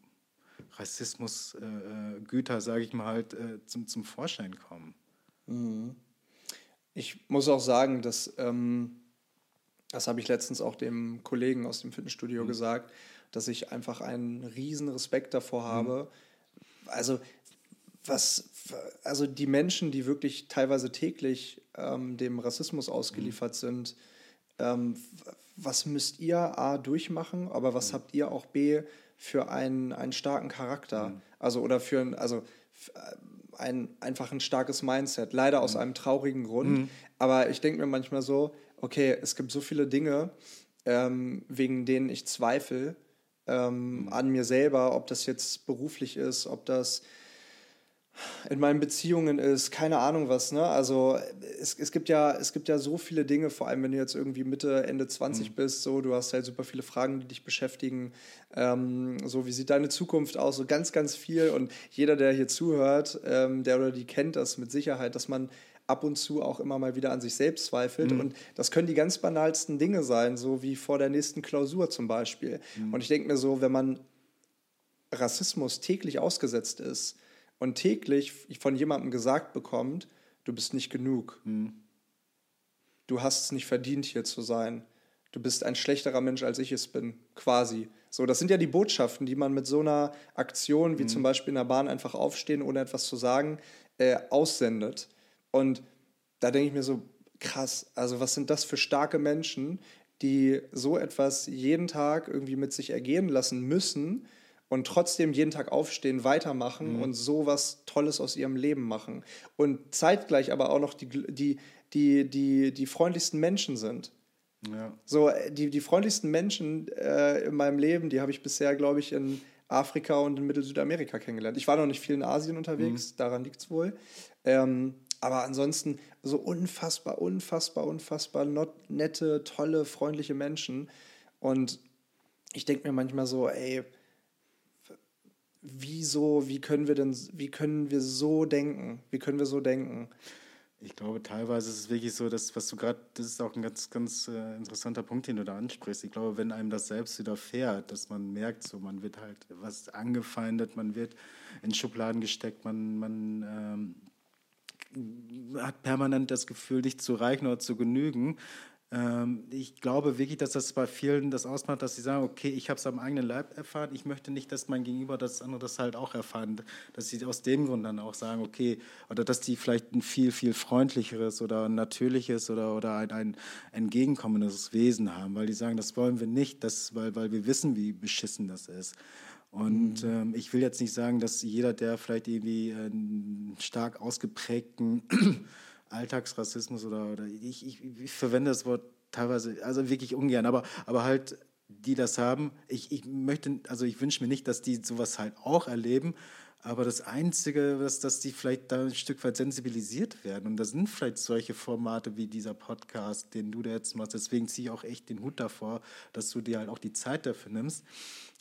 Rassismusgüter, äh, äh sage ich mal halt, äh, zum, zum Vorschein kommen. Mhm. Ich muss auch sagen, dass ähm das habe ich letztens auch dem Kollegen aus dem Fitnessstudio mhm. gesagt, dass ich einfach einen riesen Respekt davor mhm. habe. Mhm. Also was, also die Menschen, die wirklich teilweise täglich ähm, dem Rassismus ausgeliefert mhm. sind, ähm, was müsst ihr A durchmachen, aber was mhm. habt ihr auch B für einen, einen starken Charakter? Mhm. Also oder für ein, also ein einfach ein starkes Mindset. Leider aus einem traurigen Grund. Aber ich denke mir manchmal so, okay, es gibt so viele Dinge, ähm, wegen denen ich zweifle ähm, an mir selber, ob das jetzt beruflich ist, ob das in meinen Beziehungen ist, keine Ahnung was, ne? Also es, es, gibt ja, es gibt ja so viele Dinge, vor allem wenn du jetzt irgendwie Mitte, Ende 20 mhm. bist, so, du hast halt super viele Fragen, die dich beschäftigen. Ähm, so, wie sieht deine Zukunft aus? So ganz, ganz viel. Und jeder, der hier zuhört, ähm, der oder die kennt das mit Sicherheit, dass man ab und zu auch immer mal wieder an sich selbst zweifelt. Mhm. Und das können die ganz banalsten Dinge sein, so wie vor der nächsten Klausur zum Beispiel. Mhm. Und ich denke mir so, wenn man Rassismus täglich ausgesetzt ist und täglich von jemandem gesagt bekommt, du bist nicht genug, mhm. du hast es nicht verdient, hier zu sein, du bist ein schlechterer Mensch, als ich es bin, quasi. So, das sind ja die Botschaften, die man mit so einer Aktion wie mhm. zum Beispiel in der Bahn einfach aufstehen, ohne etwas zu sagen, äh, aussendet. Und da denke ich mir so, krass, also was sind das für starke Menschen, die so etwas jeden Tag irgendwie mit sich ergehen lassen müssen und trotzdem jeden Tag aufstehen, weitermachen mhm. und so was Tolles aus ihrem Leben machen. Und zeitgleich aber auch noch die, die, die, die, die freundlichsten Menschen sind. Ja. So, äh, die, die freundlichsten Menschen äh, in meinem Leben, die habe ich bisher, glaube ich, in Afrika und in Mittel-Südamerika kennengelernt. Ich war noch nicht viel in Asien unterwegs, mhm. daran liegt es wohl. Ähm, aber ansonsten so unfassbar, unfassbar, unfassbar nette, tolle, freundliche Menschen. Und ich denke mir manchmal so, ey, wieso, wie können wir denn, wie können wir so denken? Wie können wir so denken? Ich glaube, teilweise ist es wirklich so, dass, was du gerade, das ist auch ein ganz, ganz äh, interessanter Punkt, den du da ansprichst. Ich glaube, wenn einem das selbst widerfährt, dass man merkt, so, man wird halt was angefeindet, man wird in Schubladen gesteckt, man, man ähm, hat permanent das Gefühl, nicht zu reichen oder zu genügen, ähm, ich glaube wirklich, dass das bei vielen das ausmacht, dass sie sagen, okay, ich habe es am eigenen Leib erfahren, ich möchte nicht, dass mein Gegenüber das andere das halt auch erfahren, dass sie aus dem Grund dann auch sagen, okay, oder dass die vielleicht ein viel, viel freundlicheres oder natürliches oder, oder ein, ein entgegenkommendes Wesen haben, weil die sagen, das wollen wir nicht, das, weil, weil wir wissen, wie beschissen das ist. Und ähm, ich will jetzt nicht sagen, dass jeder, der vielleicht irgendwie einen stark ausgeprägten Alltagsrassismus oder, oder ich, ich, ich, verwende das Wort teilweise, also wirklich ungern, aber, aber halt, die das haben, ich, ich möchte, also ich wünsche mir nicht, dass die sowas halt auch erleben, aber das Einzige, was, dass die vielleicht da ein Stück weit sensibilisiert werden. Und da sind vielleicht solche Formate wie dieser Podcast, den du da jetzt machst. Deswegen ziehe ich auch echt den Hut davor, dass du dir halt auch die Zeit dafür nimmst.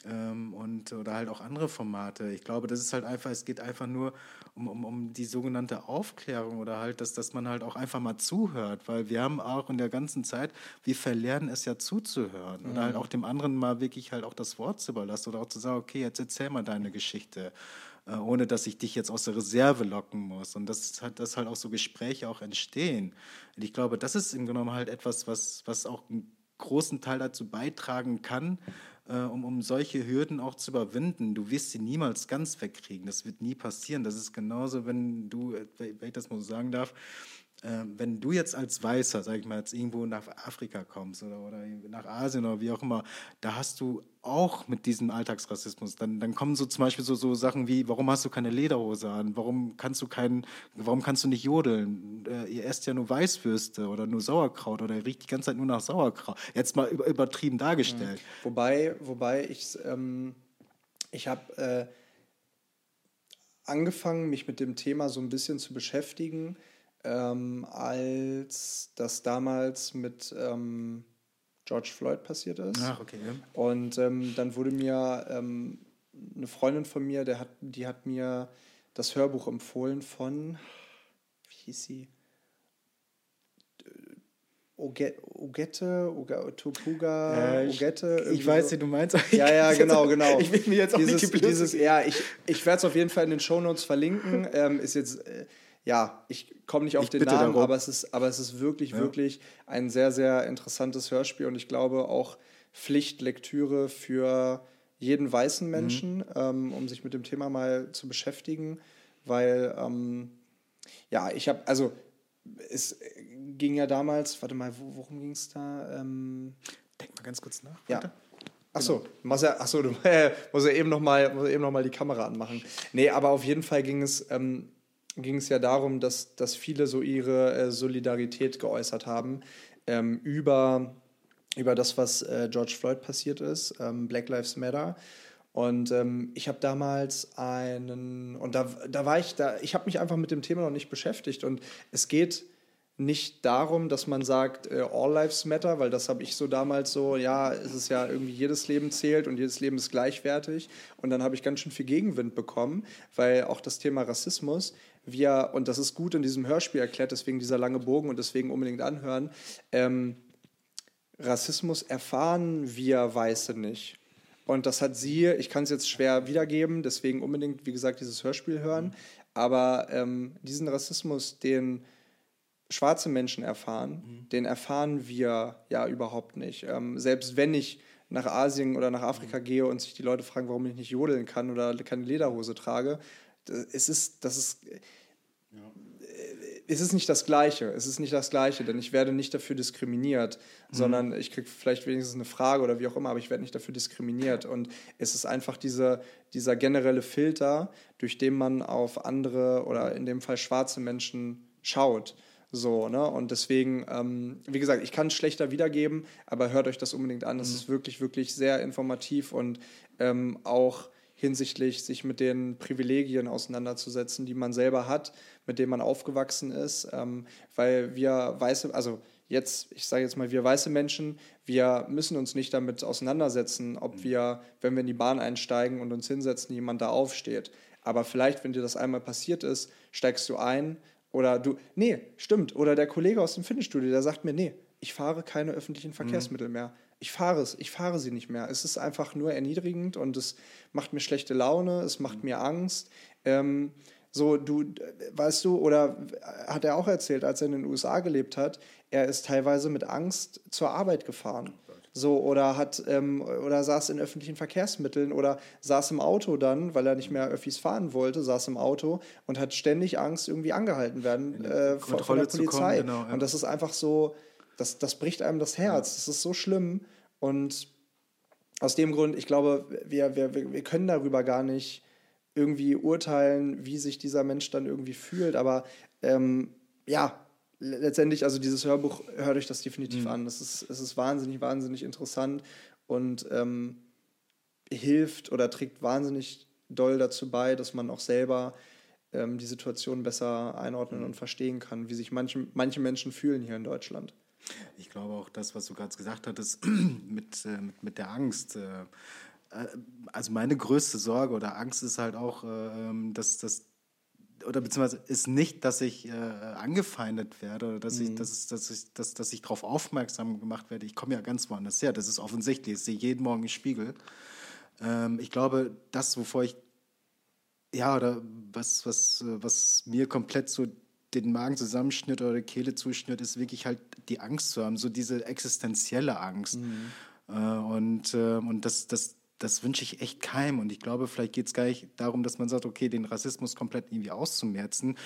Ähm, und, oder halt auch andere Formate. Ich glaube, das ist halt einfach, es geht einfach nur um, um, um die sogenannte Aufklärung oder halt, dass, dass man halt auch einfach mal zuhört, weil wir haben auch in der ganzen Zeit, wir verlernen es ja zuzuhören mhm. oder halt auch dem anderen mal wirklich halt auch das Wort zu überlassen oder auch zu sagen, okay, jetzt erzähl mal deine Geschichte ohne dass ich dich jetzt aus der Reserve locken muss. Und das hat, dass halt auch so Gespräche auch entstehen. Und ich glaube, das ist im genommen halt etwas, was, was auch einen großen Teil dazu beitragen kann, äh, um, um solche Hürden auch zu überwinden. Du wirst sie niemals ganz wegkriegen. Das wird nie passieren. Das ist genauso, wenn du, äh, wenn ich das mal so sagen darf, äh, wenn du jetzt als Weißer, sag ich mal, jetzt irgendwo nach Afrika kommst oder, oder nach Asien oder wie auch immer, da hast du auch mit diesem Alltagsrassismus. Dann, dann kommen so zum Beispiel so, so Sachen wie, warum hast du keine Lederhose an? Warum kannst du keinen, warum kannst du nicht jodeln? Äh, ihr esst ja nur Weißwürste oder nur Sauerkraut oder riecht die ganze Zeit nur nach Sauerkraut. Jetzt mal übertrieben dargestellt. Mhm. Wobei, wobei ich, ähm, ich habe äh, angefangen, mich mit dem Thema so ein bisschen zu beschäftigen, ähm, als das damals mit ähm, George Floyd passiert ist. Ach, okay. Ja. Und ähm, dann wurde mir ähm, eine Freundin von mir, der hat, die hat mir das Hörbuch empfohlen von, wie hieß sie? Ogette, Topuga, äh, Ogette. Ich weiß, wie du meinst. Ja, ja, genau, genau. Ich will mir jetzt auch dieses, nicht dieses, Ja, ich, ich werde es auf jeden Fall in den Shownotes verlinken. ähm, ist jetzt, äh, ja, ich komme nicht auf ich den Namen, aber es, ist, aber es ist wirklich, ja. wirklich ein sehr, sehr interessantes Hörspiel und ich glaube auch Pflichtlektüre für jeden weißen mhm. Menschen, mhm. ähm, um sich mit dem Thema mal zu beschäftigen, weil, ähm, ja, ich habe, also es ging ja damals, warte mal, worum ging es da? Ähm, Denk mal ganz kurz nach. Ja. Achso, genau. ja, achso, du äh, musst ja eben nochmal noch, die Kamera anmachen. Nee, aber auf jeden Fall ging es ähm, ging es ja darum, dass, dass viele so ihre äh, Solidarität geäußert haben ähm, über, über das, was äh, George Floyd passiert ist, ähm, Black Lives Matter. Und ähm, ich habe damals einen, und da, da war ich, da, ich habe mich einfach mit dem Thema noch nicht beschäftigt. Und es geht nicht darum, dass man sagt, äh, All Lives Matter, weil das habe ich so damals so, ja, es ist ja irgendwie jedes Leben zählt und jedes Leben ist gleichwertig. Und dann habe ich ganz schön viel Gegenwind bekommen, weil auch das Thema Rassismus, wir, und das ist gut in diesem Hörspiel erklärt, deswegen dieser lange Bogen und deswegen unbedingt anhören, ähm, Rassismus erfahren wir Weiße nicht. Und das hat sie, ich kann es jetzt schwer wiedergeben, deswegen unbedingt, wie gesagt, dieses Hörspiel hören. Aber ähm, diesen Rassismus, den schwarze Menschen erfahren, mhm. den erfahren wir ja überhaupt nicht. Ähm, selbst wenn ich nach Asien oder nach Afrika mhm. gehe und sich die Leute fragen, warum ich nicht jodeln kann oder keine Lederhose trage, es ist, das ist, ja. Äh, es ist nicht das Gleiche. Es ist nicht das Gleiche, denn ich werde nicht dafür diskriminiert, mhm. sondern ich kriege vielleicht wenigstens eine Frage oder wie auch immer, aber ich werde nicht dafür diskriminiert. Und es ist einfach diese, dieser generelle Filter, durch den man auf andere oder in dem Fall schwarze Menschen schaut. So, ne? Und deswegen, ähm, wie gesagt, ich kann es schlechter wiedergeben, aber hört euch das unbedingt an. Es mhm. ist wirklich, wirklich sehr informativ und ähm, auch hinsichtlich sich mit den Privilegien auseinanderzusetzen, die man selber hat, mit denen man aufgewachsen ist, ähm, weil wir weiße, also jetzt, ich sage jetzt mal, wir weiße Menschen, wir müssen uns nicht damit auseinandersetzen, ob mhm. wir, wenn wir in die Bahn einsteigen und uns hinsetzen, jemand da aufsteht. Aber vielleicht, wenn dir das einmal passiert ist, steigst du ein oder du, nee, stimmt, oder der Kollege aus dem Fitnessstudio, der sagt mir, nee, ich fahre keine öffentlichen mhm. Verkehrsmittel mhm. mehr ich fahre es, ich fahre sie nicht mehr. Es ist einfach nur erniedrigend und es macht mir schlechte Laune, es macht mhm. mir Angst. Ähm, so, du, weißt du, oder hat er auch erzählt, als er in den USA gelebt hat, er ist teilweise mit Angst zur Arbeit gefahren. So, oder hat, ähm, oder saß in öffentlichen Verkehrsmitteln oder saß im Auto dann, weil er nicht mehr Öffis fahren wollte, saß im Auto und hat ständig Angst, irgendwie angehalten werden äh, von, von, der Polizei. Kommen, genau, ja. Und das ist einfach so, das, das bricht einem das Herz. Das ist so schlimm. Und aus dem Grund, ich glaube, wir, wir, wir können darüber gar nicht irgendwie urteilen, wie sich dieser Mensch dann irgendwie fühlt. Aber ähm, ja, letztendlich, also dieses Hörbuch, hört euch das definitiv mhm. an. Es ist, es ist wahnsinnig, wahnsinnig interessant und ähm, hilft oder trägt wahnsinnig doll dazu bei, dass man auch selber ähm, die Situation besser einordnen mhm. und verstehen kann, wie sich manche, manche Menschen fühlen hier in Deutschland. Ich glaube auch das, was du gerade gesagt hattest, mit, äh, mit, mit der Angst. Äh, äh, also meine größte Sorge oder Angst ist halt auch, ähm, dass das oder beziehungsweise ist nicht, dass ich äh, angefeindet werde oder dass, mhm. ich, dass, dass, ich, dass, dass ich darauf aufmerksam gemacht werde. Ich komme ja ganz woanders her. Das ist offensichtlich. Ich sehe jeden Morgen im Spiegel. Ähm, ich glaube, das, wovor ich, ja, oder was, was, was mir komplett so den Magen zusammenschnürt oder die Kehle zuschnürt, ist wirklich halt die Angst zu haben, so diese existenzielle Angst. Mhm. Äh, und, äh, und das, das, das wünsche ich echt keinem. Und ich glaube, vielleicht geht es gar nicht darum, dass man sagt, okay, den Rassismus komplett irgendwie auszumerzen.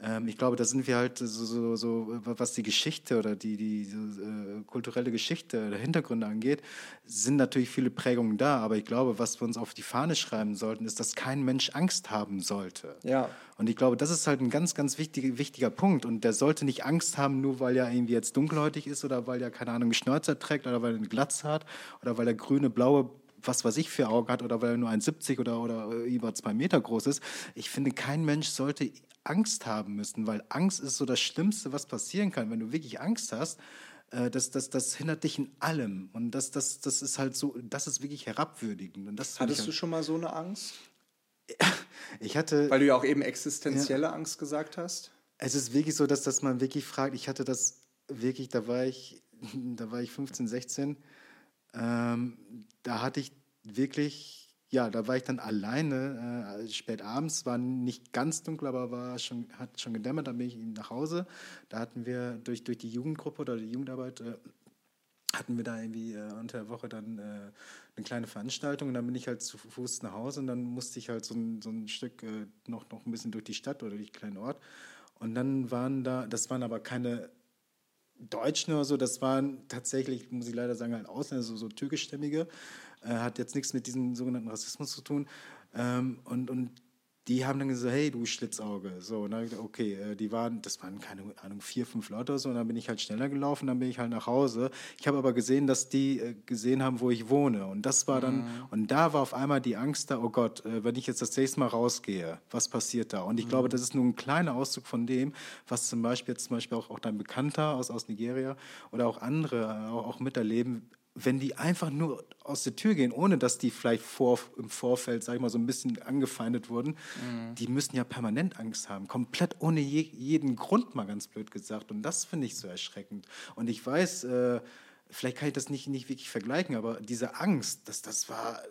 Ähm, ich glaube, da sind wir halt so, so, so was die Geschichte oder die, die äh, kulturelle Geschichte oder Hintergründe angeht, sind natürlich viele Prägungen da. Aber ich glaube, was wir uns auf die Fahne schreiben sollten, ist, dass kein Mensch Angst haben sollte. Ja. Und ich glaube, das ist halt ein ganz, ganz wichtig, wichtiger Punkt. Und der sollte nicht Angst haben, nur weil er irgendwie jetzt dunkelhäutig ist oder weil er, keine Ahnung, Schnäuzer trägt oder weil er eine Glatze hat oder weil er grüne, blaue was weiß ich für Augen hat oder weil er nur 1,70 oder, oder über zwei Meter groß ist. Ich finde, kein Mensch sollte Angst haben müssen, weil Angst ist so das Schlimmste, was passieren kann. Wenn du wirklich Angst hast, äh, das, das, das hindert dich in allem. Und das, das, das ist halt so, das ist wirklich herabwürdigend. Und das Hattest halt du schon mal so eine Angst? Ich hatte. Weil du ja auch eben existenzielle ja, Angst gesagt hast. Es ist wirklich so, dass, dass man wirklich fragt, ich hatte das wirklich, da war ich, da war ich 15, 16 ähm, da hatte ich wirklich, ja, da war ich dann alleine, äh, spät abends, war nicht ganz dunkel, aber war schon, hat schon gedämmert, dann bin ich nach Hause. Da hatten wir durch, durch die Jugendgruppe oder die Jugendarbeit, äh, hatten wir da irgendwie äh, unter der Woche dann äh, eine kleine Veranstaltung und dann bin ich halt zu Fuß nach Hause und dann musste ich halt so ein, so ein Stück äh, noch, noch ein bisschen durch die Stadt oder durch den kleinen Ort. Und dann waren da, das waren aber keine Deutschen oder so, das waren tatsächlich, muss ich leider sagen, halt Ausländer, so, so türkischstämmige. Äh, hat jetzt nichts mit diesem sogenannten Rassismus zu tun. Ähm, und, und die haben dann gesagt, hey, du Schlitzauge. So, und dann gesagt, okay, äh, die waren, das waren keine Ahnung, vier, fünf Leute oder so. Und dann bin ich halt schneller gelaufen, dann bin ich halt nach Hause. Ich habe aber gesehen, dass die äh, gesehen haben, wo ich wohne. Und das war dann, mhm. und da war auf einmal die Angst da, oh Gott, äh, wenn ich jetzt das nächste Mal rausgehe, was passiert da? Und ich mhm. glaube, das ist nur ein kleiner Auszug von dem, was zum Beispiel jetzt zum Beispiel auch, auch dein Bekannter aus, aus Nigeria oder auch andere auch, auch miterleben, wenn die einfach nur aus der Tür gehen, ohne dass die vielleicht vor, im Vorfeld, sag ich mal, so ein bisschen angefeindet wurden, mhm. die müssen ja permanent Angst haben. Komplett ohne je, jeden Grund, mal ganz blöd gesagt. Und das finde ich so erschreckend. Und ich weiß, äh, vielleicht kann ich das nicht, nicht wirklich vergleichen, aber diese Angst, das, das war,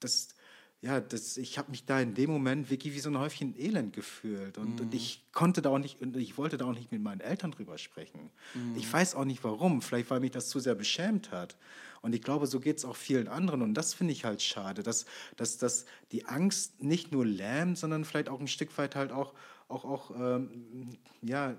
das, ja, das, ich habe mich da in dem Moment wirklich wie so ein Häufchen Elend gefühlt. Und, mhm. und, ich konnte da auch nicht, und ich wollte da auch nicht mit meinen Eltern drüber sprechen. Mhm. Ich weiß auch nicht warum. Vielleicht, weil mich das zu sehr beschämt hat. Und ich glaube, so geht es auch vielen anderen. Und das finde ich halt schade, dass, dass, dass die Angst nicht nur lähmt, sondern vielleicht auch ein Stück weit halt auch, auch, auch ähm, ja,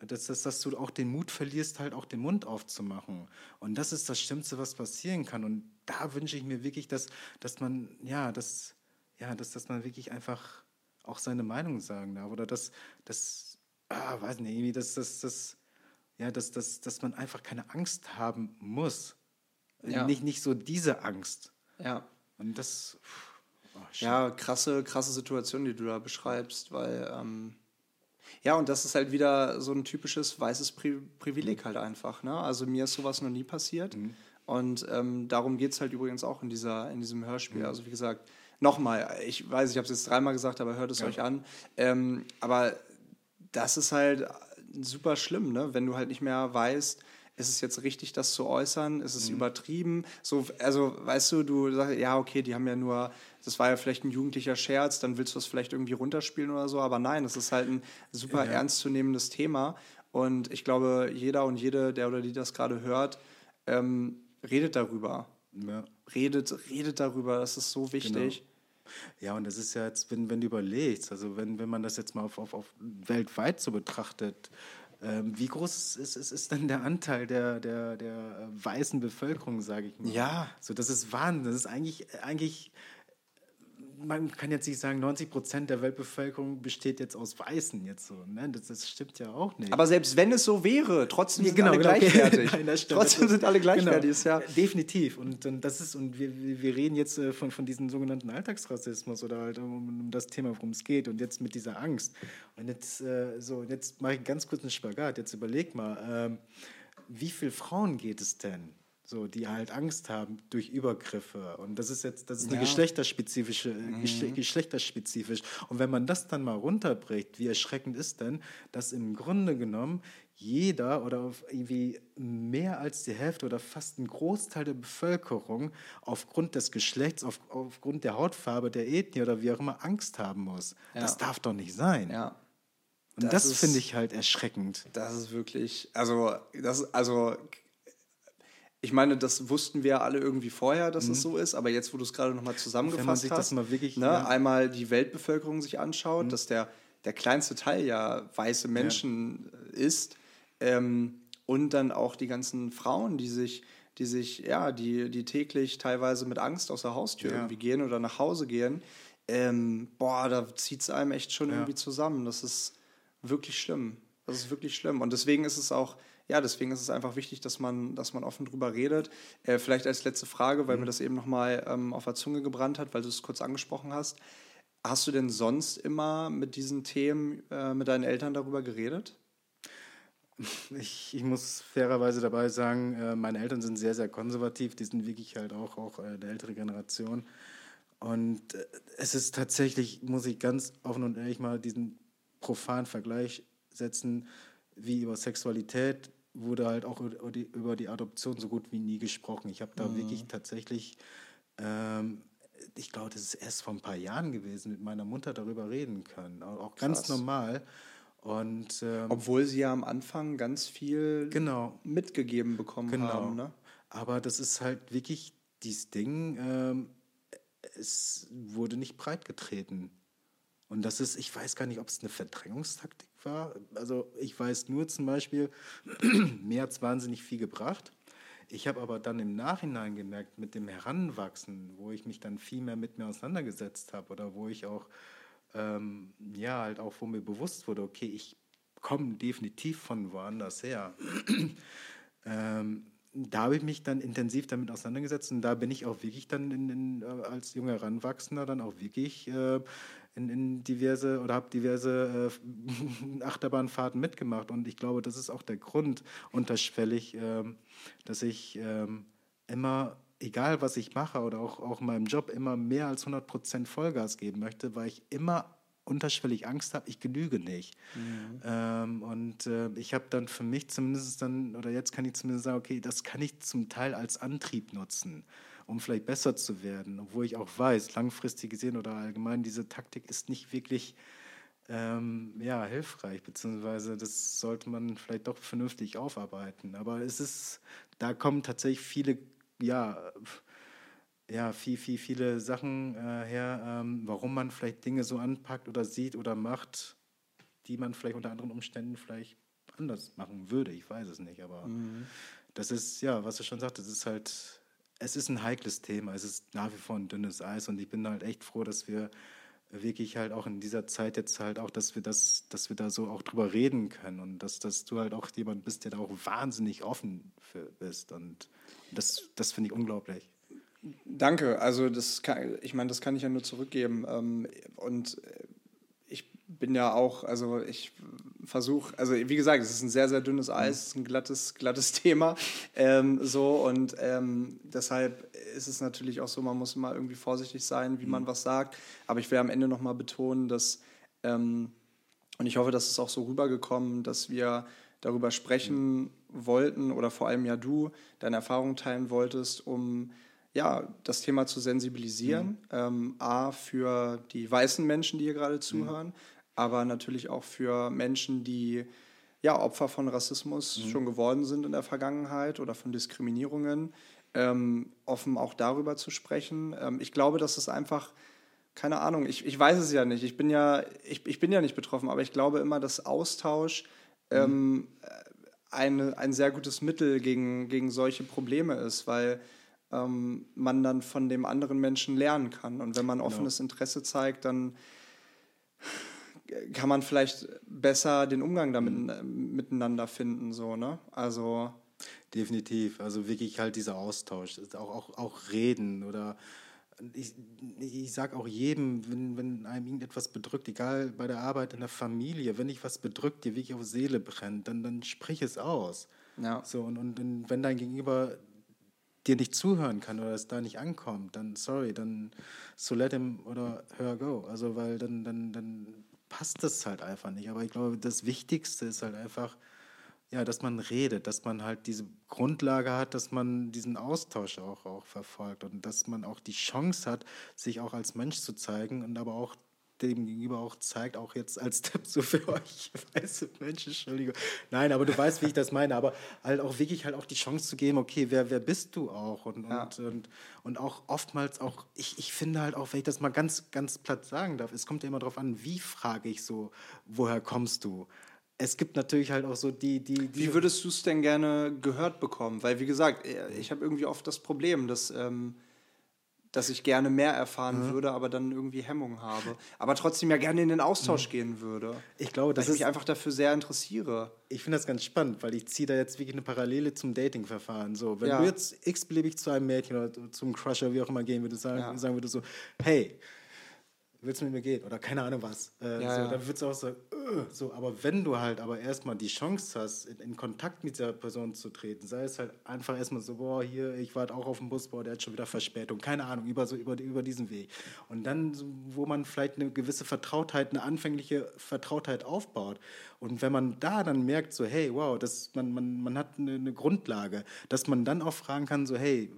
dass, dass, dass du auch den Mut verlierst, halt auch den Mund aufzumachen. Und das ist das Schlimmste, was passieren kann. Und da wünsche ich mir wirklich, dass, dass man, ja, dass, ja, dass, dass man wirklich einfach auch seine Meinung sagen darf. Oder dass, dass ah, weiß nicht, irgendwie, dass, dass, dass, ja, dass, dass, dass man einfach keine Angst haben muss. Ja. Nicht, nicht so diese Angst. Ja. Und das. Oh, ja, krasse, krasse Situation, die du da beschreibst, weil. Ähm ja, und das ist halt wieder so ein typisches weißes Pri Privileg halt einfach. Ne? Also mir ist sowas noch nie passiert. Mhm. Und ähm, darum geht es halt übrigens auch in, dieser, in diesem Hörspiel. Mhm. Also wie gesagt, nochmal, ich weiß, ich habe es jetzt dreimal gesagt, aber hört es ja. euch an. Ähm, aber das ist halt super schlimm, ne? wenn du halt nicht mehr weißt, ist es jetzt richtig, das zu äußern? Ist es mhm. übertrieben? So, also, weißt du, du sagst, ja, okay, die haben ja nur, das war ja vielleicht ein jugendlicher Scherz, dann willst du das vielleicht irgendwie runterspielen oder so, aber nein, das ist halt ein super ja. ernstzunehmendes Thema. Und ich glaube, jeder und jede, der oder die das gerade hört, ähm, redet darüber. Ja. Redet, redet darüber, das ist so wichtig. Genau. Ja, und das ist ja jetzt, wenn, wenn du überlegst, also wenn, wenn man das jetzt mal auf, auf, auf weltweit so betrachtet, ähm, wie groß ist, ist, ist denn der Anteil der, der, der weißen Bevölkerung, sage ich mal? Ja. So, das ist Wahnsinn. Das ist eigentlich, eigentlich man kann jetzt nicht sagen, 90 Prozent der Weltbevölkerung besteht jetzt aus Weißen jetzt so. Ne? Das, das, stimmt ja auch nicht. Aber selbst wenn es so wäre, trotzdem sind genau, alle genau, gleichwertig. Nein, trotzdem sind alle gleichwertig. Genau, ja. Definitiv. Und, und das ist, und wir, wir reden jetzt äh, von, von diesem sogenannten Alltagsrassismus oder halt um, um das Thema, worum es geht. Und jetzt mit dieser Angst. Und jetzt, äh, so, jetzt mache ich ganz kurz einen Spagat. Jetzt überleg mal, ähm, wie viele Frauen geht es denn? So, die halt Angst haben durch Übergriffe. Und das ist jetzt, das ist eine ja. geschlechterspezifische, mhm. geschlechterspezifisch. Und wenn man das dann mal runterbricht, wie erschreckend ist denn, dass im Grunde genommen jeder oder irgendwie mehr als die Hälfte oder fast ein Großteil der Bevölkerung aufgrund des Geschlechts, auf, aufgrund der Hautfarbe, der Ethnie oder wie auch immer Angst haben muss. Ja. Das darf doch nicht sein. Ja. Und das, das finde ich halt erschreckend. Das ist wirklich, also, das, also ich meine, das wussten wir alle irgendwie vorher, dass mhm. es so ist, aber jetzt, wo du es gerade nochmal zusammengefasst Wenn man hast, mal wirklich, ne, ja. einmal die Weltbevölkerung sich anschaut, mhm. dass der, der kleinste Teil ja weiße Menschen ja. ist ähm, und dann auch die ganzen Frauen, die sich, die sich, ja, die, die täglich teilweise mit Angst aus der Haustür ja. irgendwie gehen oder nach Hause gehen, ähm, boah, da zieht es einem echt schon irgendwie zusammen. Das ist wirklich schlimm. Das ist wirklich schlimm. Und deswegen ist es auch ja, deswegen ist es einfach wichtig, dass man, dass man offen drüber redet. Äh, vielleicht als letzte Frage, weil mhm. mir das eben nochmal ähm, auf der Zunge gebrannt hat, weil du es kurz angesprochen hast. Hast du denn sonst immer mit diesen Themen äh, mit deinen Eltern darüber geredet? Ich, ich, muss fairerweise dabei sagen, äh, meine Eltern sind sehr, sehr konservativ. Die sind wirklich halt auch, auch äh, der ältere Generation. Und äh, es ist tatsächlich, muss ich ganz offen und ehrlich mal diesen profanen Vergleich setzen, wie über Sexualität wurde halt auch über die Adoption so gut wie nie gesprochen. Ich habe da mhm. wirklich tatsächlich, ähm, ich glaube, das ist erst vor ein paar Jahren gewesen, mit meiner Mutter darüber reden können. Auch ganz Krass. normal. Und, ähm, Obwohl sie ja am Anfang ganz viel genau. mitgegeben bekommen genau. haben. Ne? Aber das ist halt wirklich dieses Ding, ähm, es wurde nicht breit getreten. Und das ist, ich weiß gar nicht, ob es eine Verdrängungstaktik war. Also ich weiß nur zum Beispiel, mir hat es wahnsinnig viel gebracht. Ich habe aber dann im Nachhinein gemerkt, mit dem Heranwachsen, wo ich mich dann viel mehr mit mir auseinandergesetzt habe oder wo ich auch, ähm, ja, halt auch, wo mir bewusst wurde, okay, ich komme definitiv von woanders her. ähm, da habe ich mich dann intensiv damit auseinandergesetzt und da bin ich auch wirklich dann in, in, äh, als junger Heranwachsender dann auch wirklich äh, in, in diverse oder habe diverse äh, Achterbahnfahrten mitgemacht. Und ich glaube, das ist auch der Grund unterschwellig, äh, dass ich äh, immer, egal was ich mache oder auch, auch in meinem Job, immer mehr als 100% Vollgas geben möchte, weil ich immer unterschwellig Angst habe, ich genüge nicht. Mhm. Ähm, und äh, ich habe dann für mich zumindest dann, oder jetzt kann ich zumindest sagen, okay, das kann ich zum Teil als Antrieb nutzen um vielleicht besser zu werden, obwohl ich auch weiß, langfristig gesehen oder allgemein, diese Taktik ist nicht wirklich ähm, ja, hilfreich, beziehungsweise das sollte man vielleicht doch vernünftig aufarbeiten. Aber es ist, da kommen tatsächlich viele, ja, ja, viel, viel, viele Sachen äh, her, ähm, warum man vielleicht Dinge so anpackt oder sieht oder macht. die man vielleicht unter anderen Umständen vielleicht anders machen würde. Ich weiß es nicht, aber mhm. das ist, ja, was du schon sagtest, es ist halt, es ist ein heikles Thema. Es ist nach wie vor ein dünnes Eis und ich bin halt echt froh, dass wir wirklich halt auch in dieser Zeit jetzt halt auch, dass wir das, dass wir da so auch drüber reden können und dass, dass du halt auch jemand bist, der da auch wahnsinnig offen für bist und das, das finde ich unglaublich. Danke, also das kann, ich meine, das kann ich ja nur zurückgeben ähm, und ich bin ja auch, also ich versuche, also wie gesagt, es ist ein sehr, sehr dünnes Eis, es ist ein glattes, glattes Thema. Ähm, so und ähm, deshalb ist es natürlich auch so, man muss immer irgendwie vorsichtig sein, wie man mhm. was sagt. Aber ich will am Ende nochmal betonen, dass, ähm, und ich hoffe, dass es auch so rübergekommen, dass wir darüber sprechen mhm. wollten oder vor allem ja du deine Erfahrungen teilen wolltest, um ja, das Thema zu sensibilisieren. Mhm. Ähm, A, für die weißen Menschen, die hier gerade zuhören, mhm aber natürlich auch für Menschen, die ja, Opfer von Rassismus mhm. schon geworden sind in der Vergangenheit oder von Diskriminierungen, ähm, offen auch darüber zu sprechen. Ähm, ich glaube, dass es einfach, keine Ahnung, ich, ich weiß es ja nicht, ich bin ja, ich, ich bin ja nicht betroffen, aber ich glaube immer, dass Austausch mhm. ähm, eine, ein sehr gutes Mittel gegen, gegen solche Probleme ist, weil ähm, man dann von dem anderen Menschen lernen kann. Und wenn man genau. offenes Interesse zeigt, dann kann man vielleicht besser den Umgang damit mhm. miteinander finden, so, ne? Also. Definitiv, also wirklich halt dieser Austausch, auch, auch, auch reden oder ich, ich sage auch jedem, wenn, wenn einem irgendetwas bedrückt, egal bei der Arbeit, in der Familie, wenn dich was bedrückt, dir wirklich auf Seele brennt, dann, dann sprich es aus. Ja. So, und, und, und wenn dein Gegenüber dir nicht zuhören kann oder es da nicht ankommt, dann sorry, dann so let him oder her go. Also weil dann, dann, dann passt das halt einfach nicht. Aber ich glaube, das Wichtigste ist halt einfach, ja, dass man redet, dass man halt diese Grundlage hat, dass man diesen Austausch auch, auch verfolgt und dass man auch die Chance hat, sich auch als Mensch zu zeigen und aber auch dem gegenüber auch zeigt, auch jetzt als Tipp so für euch weiße Menschen, Entschuldigung. Nein, aber du weißt, wie ich das meine, aber halt auch wirklich halt auch die Chance zu geben, okay, wer, wer bist du auch? Und, ja. und, und, und auch oftmals auch, ich, ich finde halt auch, wenn ich das mal ganz, ganz platt sagen darf, es kommt ja immer darauf an, wie frage ich so, woher kommst du? es gibt natürlich halt auch so die. die Wie würdest du es denn gerne gehört bekommen? Weil, wie gesagt, ich habe irgendwie oft das Problem, dass ähm, dass ich gerne mehr erfahren mhm. würde, aber dann irgendwie Hemmungen habe. Aber trotzdem ja gerne in den Austausch mhm. gehen würde. Ich glaube, dass ich mich einfach dafür sehr interessiere. Ich finde das ganz spannend, weil ich ziehe da jetzt wirklich eine Parallele zum Datingverfahren. So, wenn ja. du jetzt x-beliebig zu einem Mädchen oder zum Crusher, wie auch immer gehen würdest, sagen, ja. sagen würdest so, hey, willst du mit mir gehen? Oder keine Ahnung was. Äh, ja, so, ja. Dann würdest du auch sagen, äh, so, aber wenn du halt aber erstmal die Chance hast, in, in, Kontakt mit dieser Person zu treten, sei es halt einfach erstmal so, boah, hier, ich warte auch auf dem Bus, boah, der hat schon wieder Verspätung, keine Ahnung, über, so, über, über diesen Weg. Und dann, wo man vielleicht eine gewisse Vertrautheit, eine anfängliche Vertrautheit aufbaut. Und wenn man da dann merkt, so, hey, wow, das, man, man, man hat eine, eine Grundlage, dass man dann auch fragen kann, so, hey,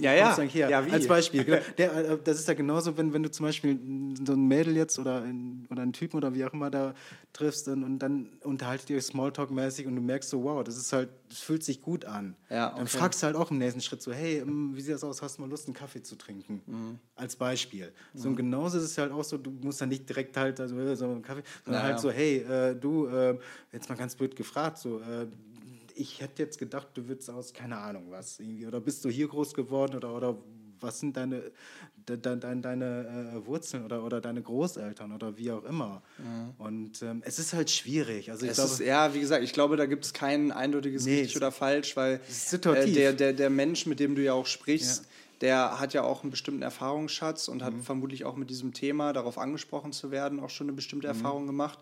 ja, ja. Hier, ja als Beispiel. Genau. Der, äh, das ist ja genauso, wenn, wenn du zum Beispiel so ein Mädel jetzt oder, ein, oder einen Typen oder wie auch immer da triffst und, und dann unterhaltet ihr euch Smalltalk-mäßig und du merkst so, wow, das ist halt, das fühlt sich gut an. Ja, okay. Dann fragst du halt auch im nächsten Schritt so, hey, ähm, wie sieht das aus? Hast du mal Lust, einen Kaffee zu trinken? Mhm. Als Beispiel. So und genauso ist es halt auch so, du musst dann nicht direkt halt also, so einen Kaffee, sondern ja, halt so, hey, äh, du, äh, jetzt mal ganz blöd gefragt, so, äh, ich hätte jetzt gedacht, du würdest aus, keine Ahnung was, irgendwie, oder bist du hier groß geworden oder, oder was sind deine, de, de, de, deine äh, Wurzeln oder, oder deine Großeltern oder wie auch immer. Mhm. Und ähm, es ist halt schwierig. Also ich es glaube, ist, ja, wie gesagt, ich glaube, da gibt es kein eindeutiges nee, richtig oder falsch, weil äh, der, der, der Mensch, mit dem du ja auch sprichst, ja. der hat ja auch einen bestimmten Erfahrungsschatz und mhm. hat vermutlich auch mit diesem Thema, darauf angesprochen zu werden, auch schon eine bestimmte mhm. Erfahrung gemacht.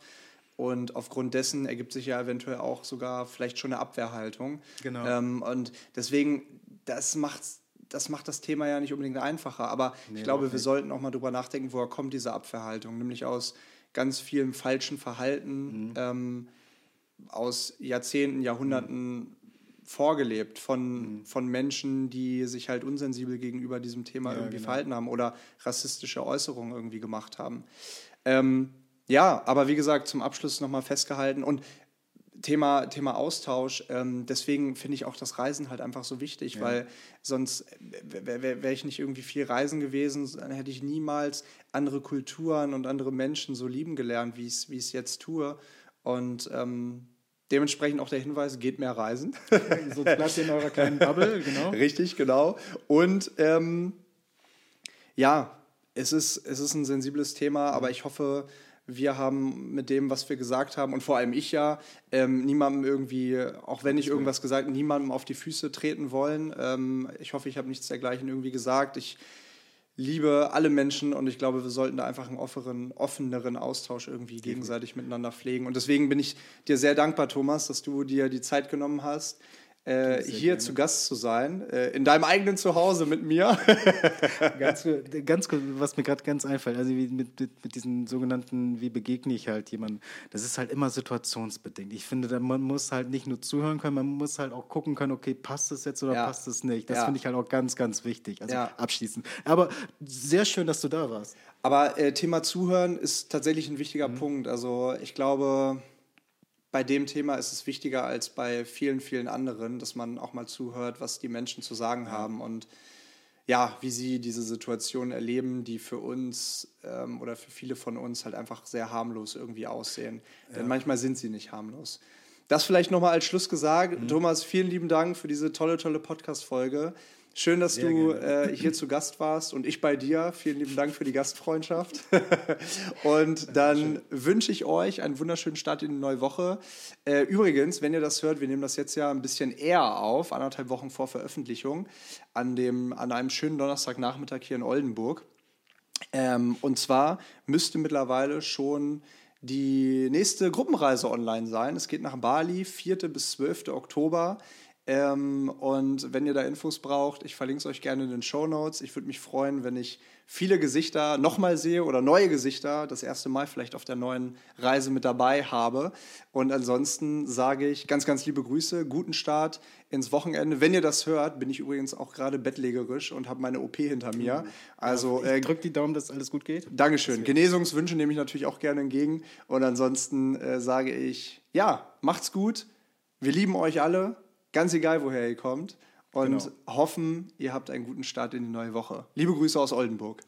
Und aufgrund dessen ergibt sich ja eventuell auch sogar vielleicht schon eine Abwehrhaltung. Genau. Ähm, und deswegen, das macht, das macht das Thema ja nicht unbedingt einfacher. Aber nee, ich glaube, wir sollten auch mal drüber nachdenken, woher kommt diese Abwehrhaltung? Nämlich aus ganz vielen falschen Verhalten, mhm. ähm, aus Jahrzehnten, Jahrhunderten mhm. vorgelebt von, mhm. von Menschen, die sich halt unsensibel gegenüber diesem Thema ja, irgendwie genau. verhalten haben oder rassistische Äußerungen irgendwie gemacht haben. Ähm, ja, aber wie gesagt, zum Abschluss nochmal festgehalten und Thema, Thema Austausch. Ähm, deswegen finde ich auch das Reisen halt einfach so wichtig, ja. weil sonst wäre wär, wär ich nicht irgendwie viel reisen gewesen, dann hätte ich niemals andere Kulturen und andere Menschen so lieben gelernt, wie ich es jetzt tue. Und ähm, dementsprechend auch der Hinweis, geht mehr reisen. Sonst bleibt ihr in eurer kleinen Bubble, genau. Richtig, genau. Und ähm, ja, es ist, es ist ein sensibles Thema, aber ich hoffe, wir haben mit dem, was wir gesagt haben, und vor allem ich ja, ähm, niemandem irgendwie, auch wenn ich irgendwas gesagt habe, niemandem auf die Füße treten wollen. Ähm, ich hoffe, ich habe nichts dergleichen irgendwie gesagt. Ich liebe alle Menschen und ich glaube, wir sollten da einfach einen offeneren, offeneren Austausch irgendwie gegenseitig miteinander pflegen. Und deswegen bin ich dir sehr dankbar, Thomas, dass du dir die Zeit genommen hast, äh, hier gerne. zu Gast zu sein, äh, in deinem eigenen Zuhause mit mir. ganz, ganz was mir gerade ganz einfällt, also mit, mit, mit, diesen sogenannten, wie begegne ich halt jemanden, das ist halt immer situationsbedingt. Ich finde, man muss halt nicht nur zuhören können, man muss halt auch gucken können, okay, passt das jetzt oder ja. passt es nicht. Das ja. finde ich halt auch ganz, ganz wichtig. Also ja. abschließend. Aber sehr schön, dass du da warst. Aber äh, Thema Zuhören ist tatsächlich ein wichtiger mhm. Punkt. Also ich glaube, bei dem Thema ist es wichtiger als bei vielen, vielen anderen, dass man auch mal zuhört, was die Menschen zu sagen ja. haben und ja, wie sie diese Situation erleben, die für uns ähm, oder für viele von uns halt einfach sehr harmlos irgendwie aussehen. Ja. Denn manchmal sind sie nicht harmlos. Das vielleicht nochmal als Schluss gesagt. Mhm. Thomas, vielen lieben Dank für diese tolle, tolle Podcast-Folge. Schön, dass Sehr du äh, hier zu Gast warst und ich bei dir. Vielen lieben Dank für die Gastfreundschaft. und dann wünsche ich euch einen wunderschönen Start in die neue Woche. Äh, übrigens, wenn ihr das hört, wir nehmen das jetzt ja ein bisschen eher auf, anderthalb Wochen vor Veröffentlichung, an, dem, an einem schönen Donnerstagnachmittag hier in Oldenburg. Ähm, und zwar müsste mittlerweile schon die nächste Gruppenreise online sein. Es geht nach Bali, 4. bis 12. Oktober. Ähm, und wenn ihr da Infos braucht, ich verlinke es euch gerne in den Show Notes. Ich würde mich freuen, wenn ich viele Gesichter nochmal sehe oder neue Gesichter das erste Mal vielleicht auf der neuen Reise mit dabei habe. Und ansonsten sage ich ganz, ganz liebe Grüße, guten Start ins Wochenende. Wenn ihr das hört, bin ich übrigens auch gerade bettlägerisch und habe meine OP hinter mir. Also äh, drückt die Daumen, dass alles gut geht. Dankeschön. Genesungswünsche nehme ich natürlich auch gerne entgegen. Und ansonsten äh, sage ich, ja, macht's gut. Wir lieben euch alle ganz egal, woher ihr kommt. Und genau. hoffen, ihr habt einen guten Start in die neue Woche. Liebe Grüße aus Oldenburg.